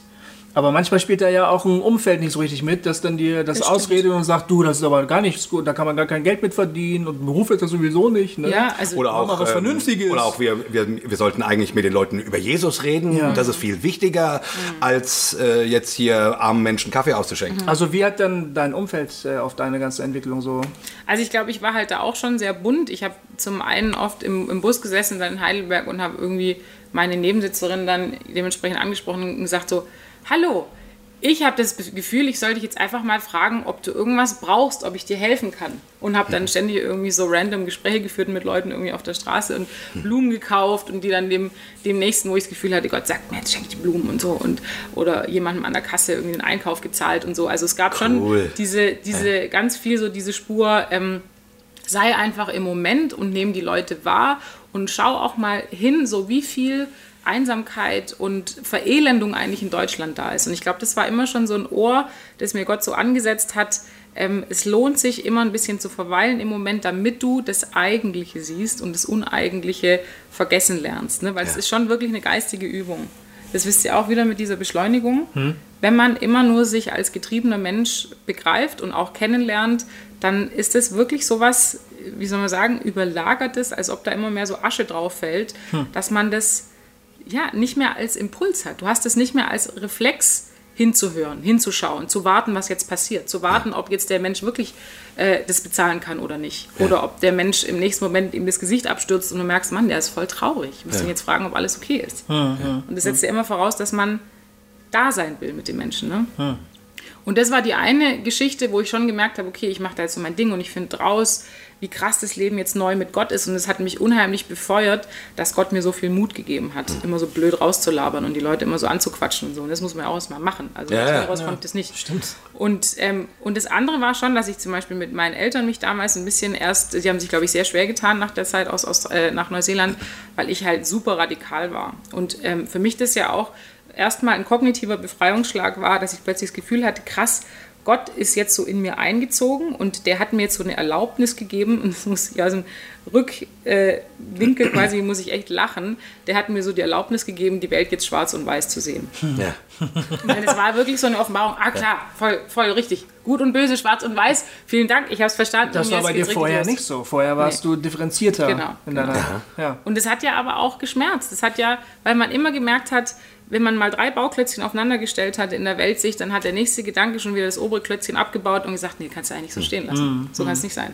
Aber manchmal spielt da ja auch ein Umfeld nicht so richtig mit, dass dann dir das, Das ausredet und sagt, du, das ist aber gar nichts gut, da kann man gar kein Geld mit verdienen und ein Beruf ist das sowieso nicht. Ne? Ja, also Oder auch, was ähm, Vernünftiges. oder auch wir, wir, wir sollten eigentlich mit den Leuten über Jesus reden. Ja. Das ist viel wichtiger, als äh, jetzt hier armen Menschen Kaffee auszuschenken. Also wie hat dann dein Umfeld äh, auf deine ganze Entwicklung so? Also ich glaube, ich war halt da auch schon sehr bunt. Ich habe zum einen oft im, im Bus gesessen, dann in Heidelberg und habe irgendwie meine Nebensitzerin dann dementsprechend angesprochen und gesagt so, hallo, ich habe das Gefühl, ich soll dich jetzt einfach mal fragen, ob du irgendwas brauchst, ob ich dir helfen kann. Und habe dann ständig irgendwie so random Gespräche geführt mit Leuten irgendwie auf der Straße und Blumen gekauft und die dann dem, dem nächsten, wo ich das Gefühl hatte, Gott sagt mir, jetzt schenk die Blumen und so. Und, oder jemandem an der Kasse irgendwie den Einkauf gezahlt und so. Also es gab Cool. schon diese, diese ganz viel so diese Spur, ähm, sei einfach im Moment und nimm die Leute wahr und schau auch mal hin, so wie viel Einsamkeit und Verelendung eigentlich in Deutschland da ist. Und ich glaube, das war immer schon so ein Ohr, das mir Gott so angesetzt hat. Ähm, es lohnt sich immer ein bisschen zu verweilen im Moment, damit du das Eigentliche siehst und das Uneigentliche vergessen lernst. Ne? Weil es Ja. ist schon wirklich eine geistige Übung. Das wisst ihr auch wieder mit dieser Beschleunigung. Wenn man immer nur sich als getriebener Mensch begreift und auch kennenlernt, dann ist es wirklich sowas, wie soll man sagen, überlagertes, als ob da immer mehr so Asche drauf fällt, dass man das ja nicht mehr als Impuls hat. Du hast es nicht mehr als Reflex hinzuhören, hinzuschauen, zu warten, was jetzt passiert, zu warten, ob jetzt der Mensch wirklich äh, das bezahlen kann oder nicht. Oder ob der Mensch im nächsten Moment ihm das Gesicht abstürzt und du merkst, Mann, der ist voll traurig. Ich muss ihn jetzt fragen, ob alles okay ist. Und das setzt ja immer voraus, dass man da sein will mit den Menschen. Ne? Und das war die eine Geschichte, wo ich schon gemerkt habe, okay, ich mache da jetzt so mein Ding und ich finde raus, wie krass das Leben jetzt neu mit Gott ist. Und es hat mich unheimlich befeuert, dass Gott mir so viel Mut gegeben hat, immer so blöd rauszulabern und die Leute immer so anzuquatschen und so. Und das muss man ja auch erstmal machen. Also Ja, ja, ja. daraus kommt das nicht. Stimmt. Und, ähm, und das andere war schon, dass ich zum Beispiel mit meinen Eltern mich damals ein bisschen erst, sie haben sich, glaube ich, sehr schwer getan nach der Zeit aus, aus, äh, nach Neuseeland, weil ich halt super radikal war. Und ähm, für mich das ja auch erstmal ein kognitiver Befreiungsschlag war, dass ich plötzlich das Gefühl hatte, krass, Gott ist jetzt so in mir eingezogen und der hat mir jetzt so eine Erlaubnis gegeben und es muss ja so ein Rückwinkel quasi, muss ich echt lachen. Der hat mir so die Erlaubnis gegeben, die Welt jetzt schwarz und weiß zu sehen. Ja. Weil das war wirklich so eine Offenbarung. Ah klar, voll, voll richtig. Gut und böse, schwarz und weiß. Vielen Dank, ich habe es verstanden. Das war bei dir vorher los. nicht so. Vorher warst du differenzierter Genau, in deiner. Ja. Und es hat ja aber auch geschmerzt. Es hat ja, weil man immer gemerkt hat, wenn man mal drei Bauklötzchen aufeinander gestellt hat in der Weltsicht, dann hat der nächste Gedanke schon wieder das obere Klötzchen abgebaut und gesagt, nee, kannst du eigentlich so stehen lassen. So kann es nicht sein.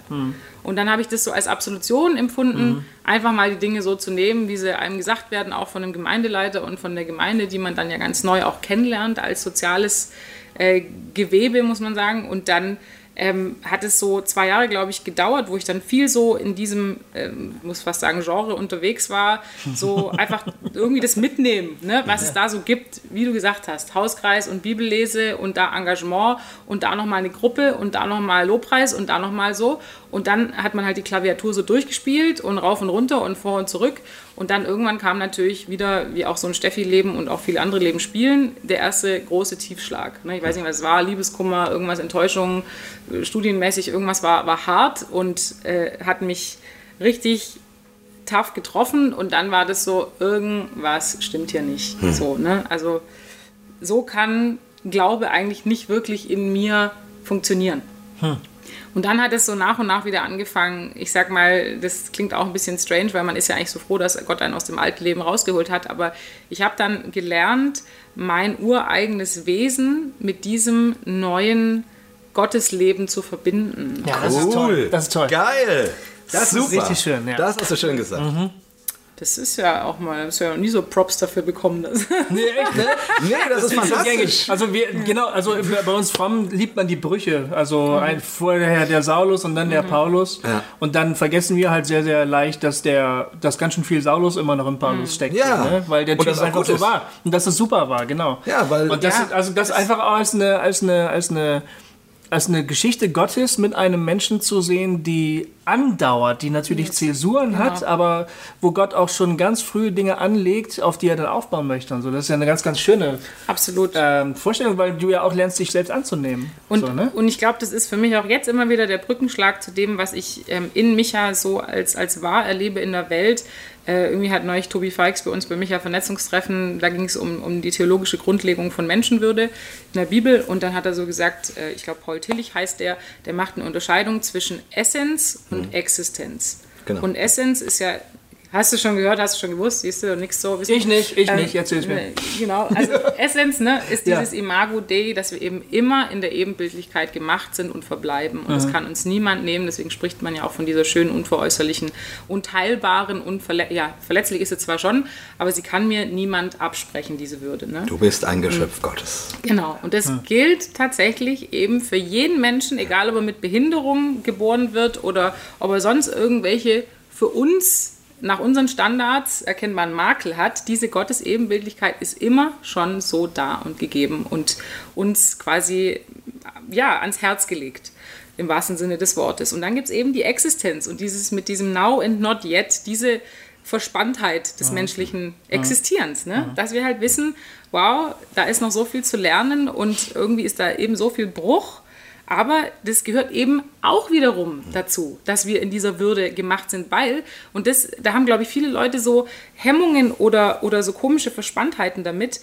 Und dann habe ich das so als Absolution empfunden, einfach mal die Dinge so zu nehmen, wie sie einem gesagt werden, auch von einem Gemeindeleiter und von der Gemeinde, die man dann ja ganz neu auch kennenlernt als soziales äh, Gewebe, muss man sagen. Und dann ähm, hat es so zwei Jahre, glaube ich, gedauert, wo ich dann viel so in diesem, ähm, muss fast sagen, Genre unterwegs war. So einfach irgendwie das mitnehmen, ne, was es da so gibt, wie du gesagt hast. Hauskreis und Bibellese und da Engagement und da nochmal eine Gruppe und da nochmal Lobpreis und da nochmal so. Und dann hat man halt die Klaviatur so durchgespielt und rauf und runter und vor und zurück. Und dann irgendwann kam natürlich wieder, wie auch so ein Steffi-Leben und auch viele andere Leben spielen, der erste große Tiefschlag. Ne, ich weiß nicht, was es war, Liebeskummer, irgendwas, Enttäuschung, äh, studienmäßig, irgendwas war, war hart und äh, hat mich richtig tough getroffen. Und dann war das so, irgendwas stimmt hier nicht. So, ne? Also so kann Glaube eigentlich nicht wirklich in mir funktionieren. Und dann hat es so nach und nach wieder angefangen. Ich sag mal, das klingt auch ein bisschen strange, weil man ist ja eigentlich so froh, dass Gott einen aus dem alten Leben rausgeholt hat. Aber ich habe dann gelernt, mein ureigenes Wesen mit diesem neuen Gottesleben zu verbinden. Ja, das ist toll. Das ist toll. Geil. Das ist richtig schön, ja. Das hast du schön gesagt. Das ist ja auch mal, das ist ja noch nie so Props dafür bekommen. Das. Nee, echt, ne? Nee, das, ist Nicht so fantastisch. gängig. Also wir, genau, also bei uns Frommen liebt man die Brüche. Also ein, vorher der Saulus und dann der Paulus. Ja. Und dann vergessen wir halt sehr, sehr leicht, dass der, dass ganz schön viel Saulus immer noch in Paulus steckt. Ja. Ne? Weil der Typ das einfach gut so ist. war. Und dass es super war, genau. Ja, weil- Und das, Ja. ist- also das einfach auch als eine, als eine, als eine als eine Geschichte Gottes mit einem Menschen zu sehen, die andauert, die natürlich Zäsuren hat, aber wo Gott auch schon ganz früh Dinge anlegt, auf die er dann aufbauen möchte. Und so. Das ist ja eine ganz, ganz schöne Absolut. ähm, Vorstellung, weil du ja auch lernst, dich selbst anzunehmen. Und, so, ne? und ich glaube, das ist für mich auch jetzt immer wieder der Brückenschlag zu dem, was ich ähm, in Micha so als, als wahr erlebe in der Welt. Äh, irgendwie hat neulich Tobi Feix bei uns bei Micha Vernetzungstreffen, da ging es um, um die theologische Grundlegung von Menschenwürde in der Bibel. Und dann hat er so gesagt, äh, ich glaube, Paul Tillich heißt der, der macht eine Unterscheidung zwischen Essenz und Existenz. Genau. Und Essenz ist ja, hast du schon gehört, hast du schon gewusst, siehst du, nix so. wissen. Ich nicht, ich Ähm, nicht, erzähl's mir. Genau, also Essenz ne, ist Ja. dieses Imago Dei, dass wir eben immer in der Ebenbildlichkeit gemacht sind und verbleiben. Und das kann uns niemand nehmen, deswegen spricht man ja auch von dieser schönen, unveräußerlichen, unteilbaren, unverle ja, verletzlich ist sie zwar schon, aber sie kann mir niemand absprechen, diese Würde. Ne? Du bist ein Geschöpf Gottes. Genau, und das gilt tatsächlich eben für jeden Menschen, egal ob er mit Behinderung geboren wird oder ob er sonst irgendwelche für uns nach unseren Standards erkennbaren Makel hat. Diese Gottesebenbildlichkeit ist immer schon so da und gegeben und uns quasi ja, ans Herz gelegt. Im wahrsten Sinne des Wortes. Und dann gibt es eben die Existenz und dieses mit diesem Now and Not Yet, diese Verspanntheit des menschlichen Existierens. Ne? Dass wir halt wissen, wow, da ist noch so viel zu lernen und irgendwie ist da eben so viel Bruch. Aber das gehört eben auch wiederum dazu, dass wir in dieser Würde gemacht sind, weil, und das, da haben, glaube ich, viele Leute so Hemmungen oder, oder so komische Verspanntheiten damit,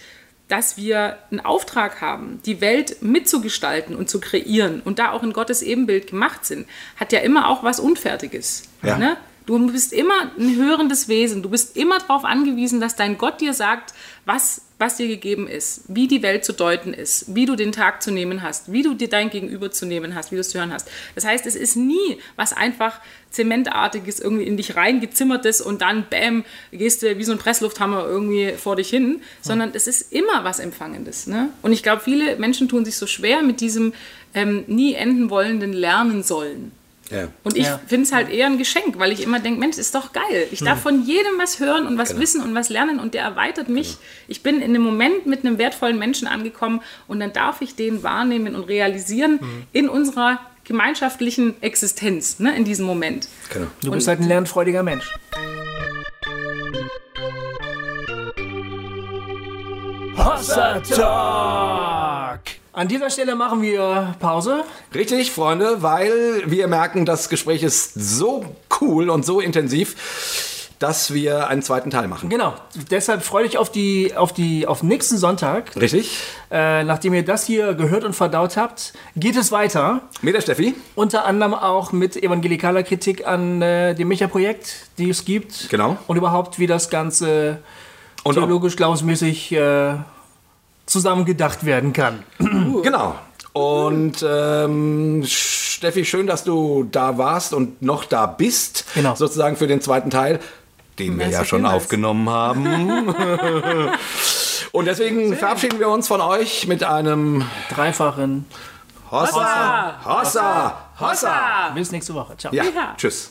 dass wir einen Auftrag haben, die Welt mitzugestalten und zu kreieren und da auch in Gottes Ebenbild gemacht sind, hat ja immer auch was Unfertiges. Ja. Ne? Du bist immer ein hörendes Wesen. Du bist immer darauf angewiesen, dass dein Gott dir sagt, was, was dir gegeben ist, wie die Welt zu deuten ist, wie du den Tag zu nehmen hast, wie du dir dein Gegenüber zu nehmen hast, wie du es zu hören hast. Das heißt, es ist nie was einfach Zementartiges irgendwie in dich reingezimmertes und dann, bam, gehst du wie so ein Presslufthammer irgendwie vor dich hin, sondern es ist immer was Empfangendes. Ne? Und ich glaube, viele Menschen tun sich so schwer mit diesem ähm, nie enden wollenden Lernen sollen. Ja. Und ich Ja. finde es halt eher ein Geschenk, weil ich immer denke, Mensch, ist doch geil. Ich darf von jedem was hören und was Genau. wissen und was lernen und der erweitert mich. Ich bin in einem Moment mit einem wertvollen Menschen angekommen und dann darf ich den wahrnehmen und realisieren in unserer gemeinschaftlichen Existenz, ne, in diesem Moment. Genau. Du bist halt ein lernfreudiger Mensch. Hossa Talk! An dieser Stelle machen wir Pause. Richtig, Freunde, weil wir merken, das Gespräch ist so cool und so intensiv, dass wir einen zweiten Teil machen. Genau. Deshalb freue dich auf die, auf die, auf nächsten Sonntag. Richtig? Äh, nachdem ihr das hier gehört und verdaut habt, geht es weiter. Mit der Steffi? Unter anderem auch mit evangelikaler Kritik an äh, dem Micha-Projekt, die es gibt. Genau. Und überhaupt, wie das Ganze Und theologisch glaubensmäßig äh, zusammengedacht werden kann. Genau. Und ähm, Steffi, schön, dass du da warst und noch da bist. Genau. Sozusagen für den zweiten Teil, den wir Merci ja schon aufgenommen haben. und deswegen verabschieden wir uns von euch mit einem Dreifachen Hossa, Hossa, Hossa. Bis nächste Woche. Ciao. Ja, Ja. tschüss.